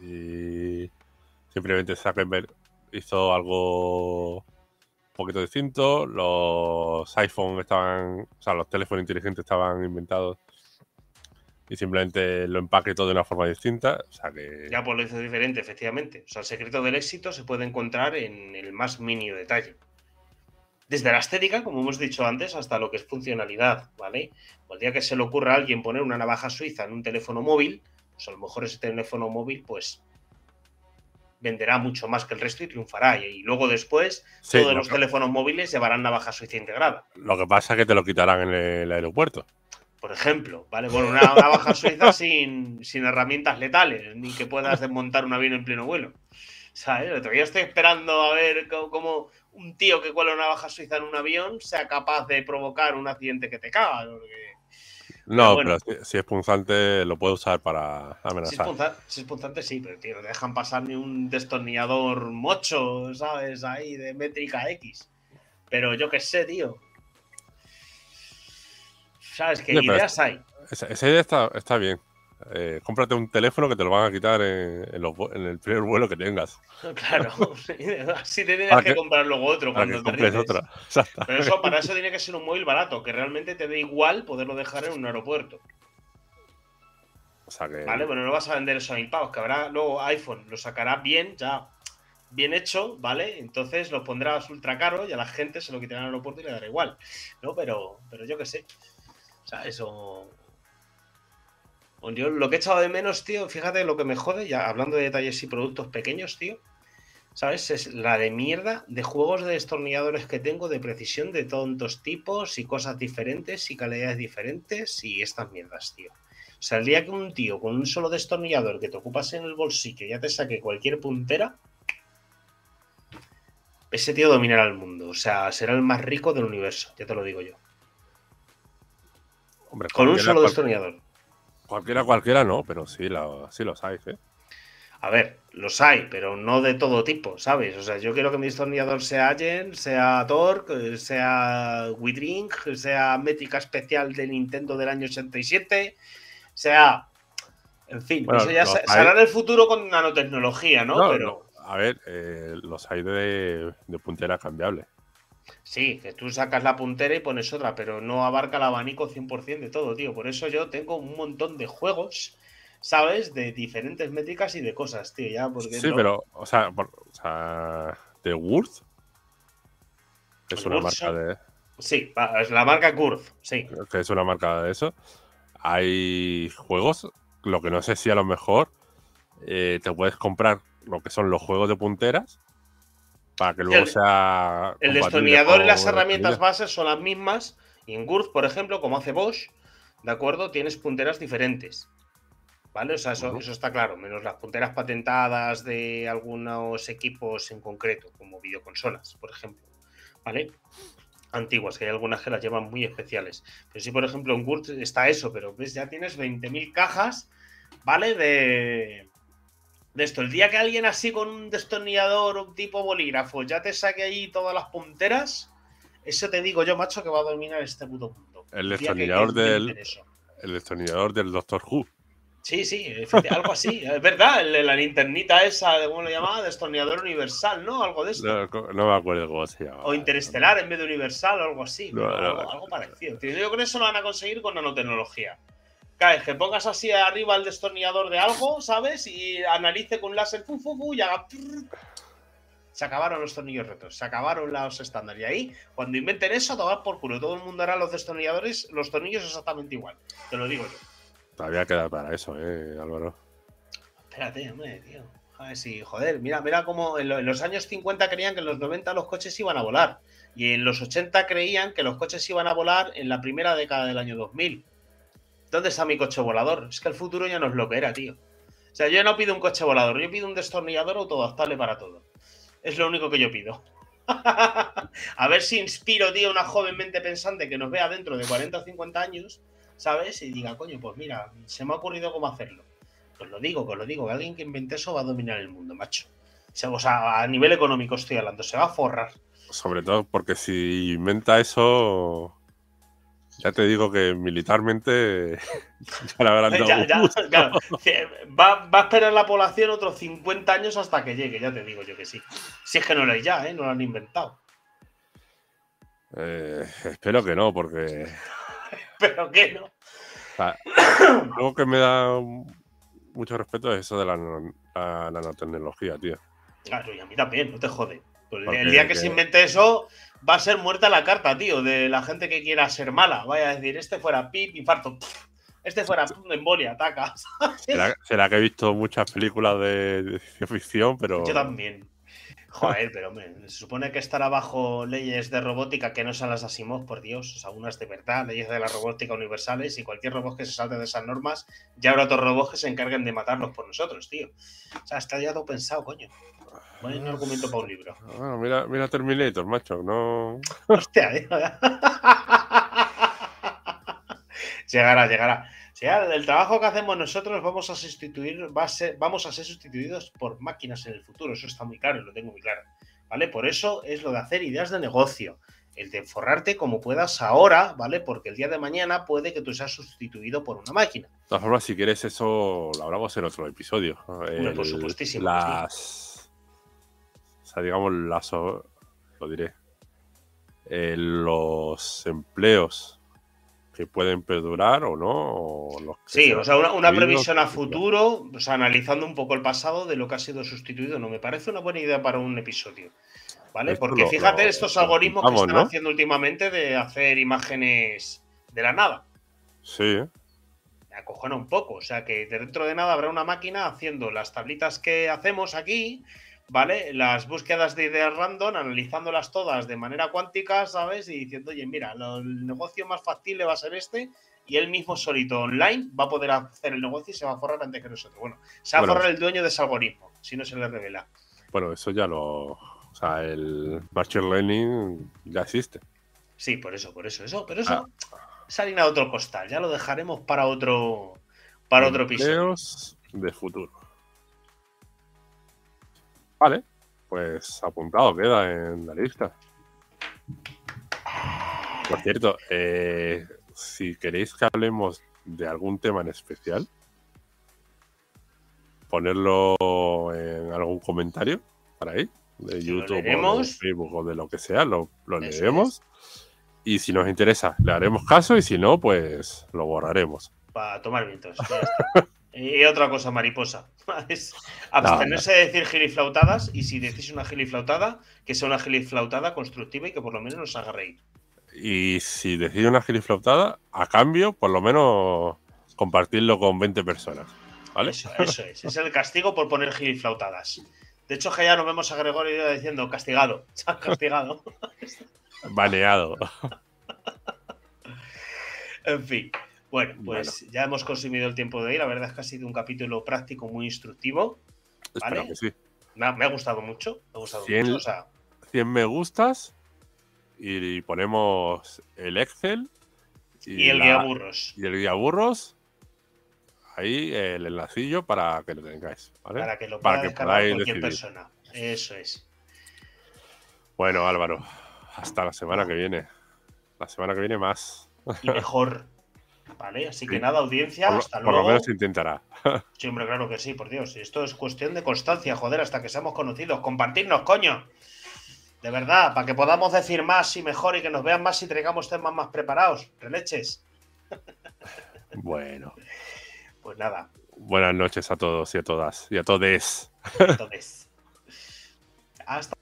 y Simplemente Zuckerberg hizo algo poquito distinto. Los iPhone estaban, o sea, los teléfonos inteligentes estaban inventados y simplemente lo empaquetó de una forma distinta. O sea que... Ya, pues lo hizo diferente, efectivamente. O sea, el secreto del éxito se puede encontrar en el más mínimo detalle. Desde la estética, como hemos dicho antes, hasta lo que es funcionalidad, ¿vale? El día que se le ocurra a alguien poner una navaja suiza en un teléfono móvil, pues a lo mejor ese teléfono móvil, pues venderá mucho más que el resto y triunfará. Y, luego después, todos los teléfonos móviles llevarán navaja suiza integrada. Lo que pasa es que te lo quitarán en el aeropuerto. Por ejemplo, ¿vale? Bueno, una navaja suiza sin, herramientas letales, ni que puedas desmontar un avión en pleno vuelo. ¿Sabes? Todavía estoy esperando a ver cómo, un tío que cuela una navaja suiza en un avión sea capaz de provocar un accidente que te caga. No, pero, si, es punzante lo puedo usar para amenazar. Si es, punzante, sí, pero tío, no dejan pasar ni un destornillador mocho, ¿sabes? Ahí de métrica X. Pero yo qué sé, tío. ¿Sabes qué ideas hay? Esa, idea está, está bien. Eh, cómprate un teléfono que te lo van a quitar en, el primer vuelo que tengas. Claro, así te tienes que, comprar luego otro cuando te otra. Pero eso, para eso tiene que ser un móvil barato, que realmente te dé igual poderlo dejar en un aeropuerto. Vale, bueno, no vas a vender eso a mil pavos, que habrá luego iPhone, lo sacará bien, ya bien hecho, ¿vale? Entonces lo pondrás ultra caro y a la gente se lo quitará en el aeropuerto y le dará igual, ¿no? Pero, pero yo qué sé. O sea, eso yo lo que he echado de menos, tío, fíjate lo que me jode, ya hablando de detalles y productos pequeños, tío. ¿Sabes? Es la de mierda de juegos de destornilladores que tengo de precisión de tontos tipos y cosas diferentes y calidades diferentes y estas mierdas, tío. O sea, el día que un tío con un solo destornillador que te ocupas en el bolsillo ya te saque cualquier puntera, ese tío dominará el mundo. O sea, será el más rico del universo, ya te lo digo yo. Hombre, con un solo destornillador. Cualquiera, cualquiera no, pero sí, sí los hay, ¿eh? A ver, los hay, pero no de todo tipo, ¿sabes? O sea, yo quiero que mi destornillador sea Allen, sea Torque, sea Widring, sea métrica especial de Nintendo del año 87, sea. En fin, eso ya se, hará en el futuro con nanotecnología, ¿no? pero... A ver, eh, los hay de, de puntera cambiable. Sí, que tú sacas la puntera y pones otra, pero no abarca el abanico 100% de todo, tío. Por eso yo tengo un montón de juegos, ¿sabes? De diferentes métricas y de cosas, tío. Ya, porque sí, pero, o sea, o sea, de Worth. Que es una marca de. Sí, es la marca Worth, sí. Que es una marca de eso. Hay juegos, lo que no sé si a lo mejor eh, te puedes comprar lo que son los juegos de punteras para que luego el, sea. El destornillador y las herramientas bases son las mismas. Y en Gurth, por ejemplo, como hace Bosch, ¿de acuerdo? Tienes punteras diferentes. ¿Vale? O sea, eso, eso, está claro, menos las punteras patentadas de algunos equipos en concreto, como videoconsolas, por ejemplo. ¿Vale? Antiguas, que hay algunas que las llevan muy especiales. Pero si, por ejemplo, en Gurth está eso, pero ves, ya tienes 20.000 cajas, ¿vale? De, de esto. El día que alguien así con un destornillador o tipo bolígrafo ya te saque ahí todas las punteras, eso te digo yo, macho, que va a dominar este puto mundo. El, destornillador del. El destornillador del Doctor Who. Sí, sí, algo así. Es verdad, la linternita esa, ¿cómo lo llamaba? Destornillador universal, ¿no? Algo de esto. No, me acuerdo cómo se llama. O interestelar en vez de universal o algo así. algo, parecido. Yo creo que eso lo van a conseguir con nanotecnología que pongas así arriba el destornillador de algo, ¿sabes? Y analice con láser fu, fu, fu, y haga. Se acabaron los tornillos retos, se acabaron los estándares. Y ahí, cuando inventen eso, tomar por culo. Todo el mundo hará los destornilladores, los tornillos exactamente igual. Te lo digo yo. Todavía queda para eso, eh, Álvaro. Espérate, hombre, tío. Joder, sí, joder, mira, mira cómo en, los años 50 creían que en los 90 los coches iban a volar. Y en los 80 creían que los coches iban a volar en la primera década del año 2000. ¿Dónde está mi coche volador? Es que el futuro ya no es lo que tío. O sea, yo no pido un coche volador, yo pido un destornillador autoadaptable para todo. Es lo único que yo pido. a ver si inspiro, tío, una joven mente pensante que nos vea dentro de 40 o 50 años, ¿sabes? Y diga, coño, pues mira, se me ha ocurrido cómo hacerlo. Pues lo digo, pues lo digo, que alguien que invente eso va a dominar el mundo, macho. O sea, a nivel económico estoy hablando, se va a forrar. Sobre todo porque si inventa eso, ya te digo que militarmente ya la va, a esperar la población otros 50 años hasta que llegue, ya te digo yo que sí. Si es que no lo hay ya, ¿eh? no lo han inventado. Eh, espero que no, porque. Pero que no. algo que me da mucho respeto es eso de la, nanotecnología, tío. Claro, y a mí también, no te jode. El día que, se invente eso, va a ser muerta la carta, tío, de la gente que quiera ser mala. Vaya a decir, este fuera pip, infarto. Este fuera pum, embolia, ataca. ¿Será, que he visto muchas películas de, ficción, pero. Yo también. Joder, pero se supone que estará bajo leyes de robótica que no sean las Asimov, por Dios, o sea, unas de verdad, leyes de la robótica universales y cualquier robot que se salte de esas normas, ya habrá otros robots que se encarguen de matarlos por nosotros, tío. O sea, está ya todo pensado, coño. Buen argumento para un libro. Ah, mira, mira Terminator, macho, no. Hostia, Llegará, llegará. Sea, el trabajo que hacemos nosotros vamos a sustituir, va a ser, vamos a ser sustituidos por máquinas en el futuro. Eso está muy claro, lo tengo muy claro. ¿Vale? Por eso es lo de hacer ideas de negocio. El de forrarte como puedas ahora, ¿vale? Porque el día de mañana puede que tú seas sustituido por una máquina. De todas formas, si quieres, eso lo hablamos en otro episodio. por supuestísimo. Las. O sea, digamos, las. Lo diré. Eh, los empleos que pueden perdurar o no. sí, o sea, una, previsión a futuro, o sea, analizando un poco el pasado de lo que ha sido sustituido, no me parece una buena idea para un episodio. ¿Vale? Porque fíjate estos algoritmos que están haciendo últimamente de hacer imágenes de la nada. Sí. Me acojona un poco. O sea que dentro de nada habrá una máquina haciendo las tablitas que hacemos aquí ¿vale? Las búsquedas de ideas random, analizándolas todas de manera cuántica, ¿sabes? Y diciendo, oye, mira, el negocio más factible va a ser este, y él mismo solito online va a poder hacer el negocio y se va a forrar antes que nosotros. Bueno, se va a forrar el dueño de ese algoritmo, si no se le revela. Bueno, eso ya lo. O sea, el Machine Learning ya existe. Sí, por eso, por eso. Eso, pero eso ah. de otro costal. Ya lo dejaremos para otro. Para otro episodio. de futuro. Vale, pues apuntado queda en la lista. Por cierto, eh, si queréis que hablemos de algún tema en especial, ponerlo en algún comentario para ahí, de YouTube o de Facebook o de lo que sea, lo, leeremos. Y si nos interesa, le haremos caso y si no, pues lo borraremos. Para tomar vientos. Y otra cosa, mariposa. Es abstenerse de decir giliflautadas y si decís una giliflautada, que sea una giliflautada constructiva y que por lo menos nos haga reír. Y si decís una giliflautada, a cambio, por lo menos compartirlo con 20 personas. ¿Vale? Eso, es. Es el castigo por poner giliflautadas. De hecho, que ya nos vemos a Gregorio diciendo castigado. Castigado. Baneado. en fin. Bueno, pues ya hemos consumido el tiempo de hoy. La verdad es que ha sido un capítulo práctico muy instructivo. ¿vale? Que sí. me, ha, gustado mucho. Me ha gustado 100, mucho. 100 me gustas y ponemos el Excel. Y, el guía burros. Y el guía burros. Ahí el enlacillo para que lo tengáis. Para que lo pueda para cualquier persona. Eso es. Bueno, Álvaro, hasta la semana que viene. La semana que viene más. Y mejor. ¿Vale? Así que nada, audiencia, hasta luego. Por lo menos intentará. sí, hombre, claro que sí, por Dios. Esto es cuestión de constancia, joder, hasta que seamos conocidos. Compartirnos, coño. De verdad, para que podamos decir más y mejor y que nos vean más y traigamos temas más preparados. Releches. bueno. Pues nada. Buenas noches a todos y a todas. Y a todes. Hasta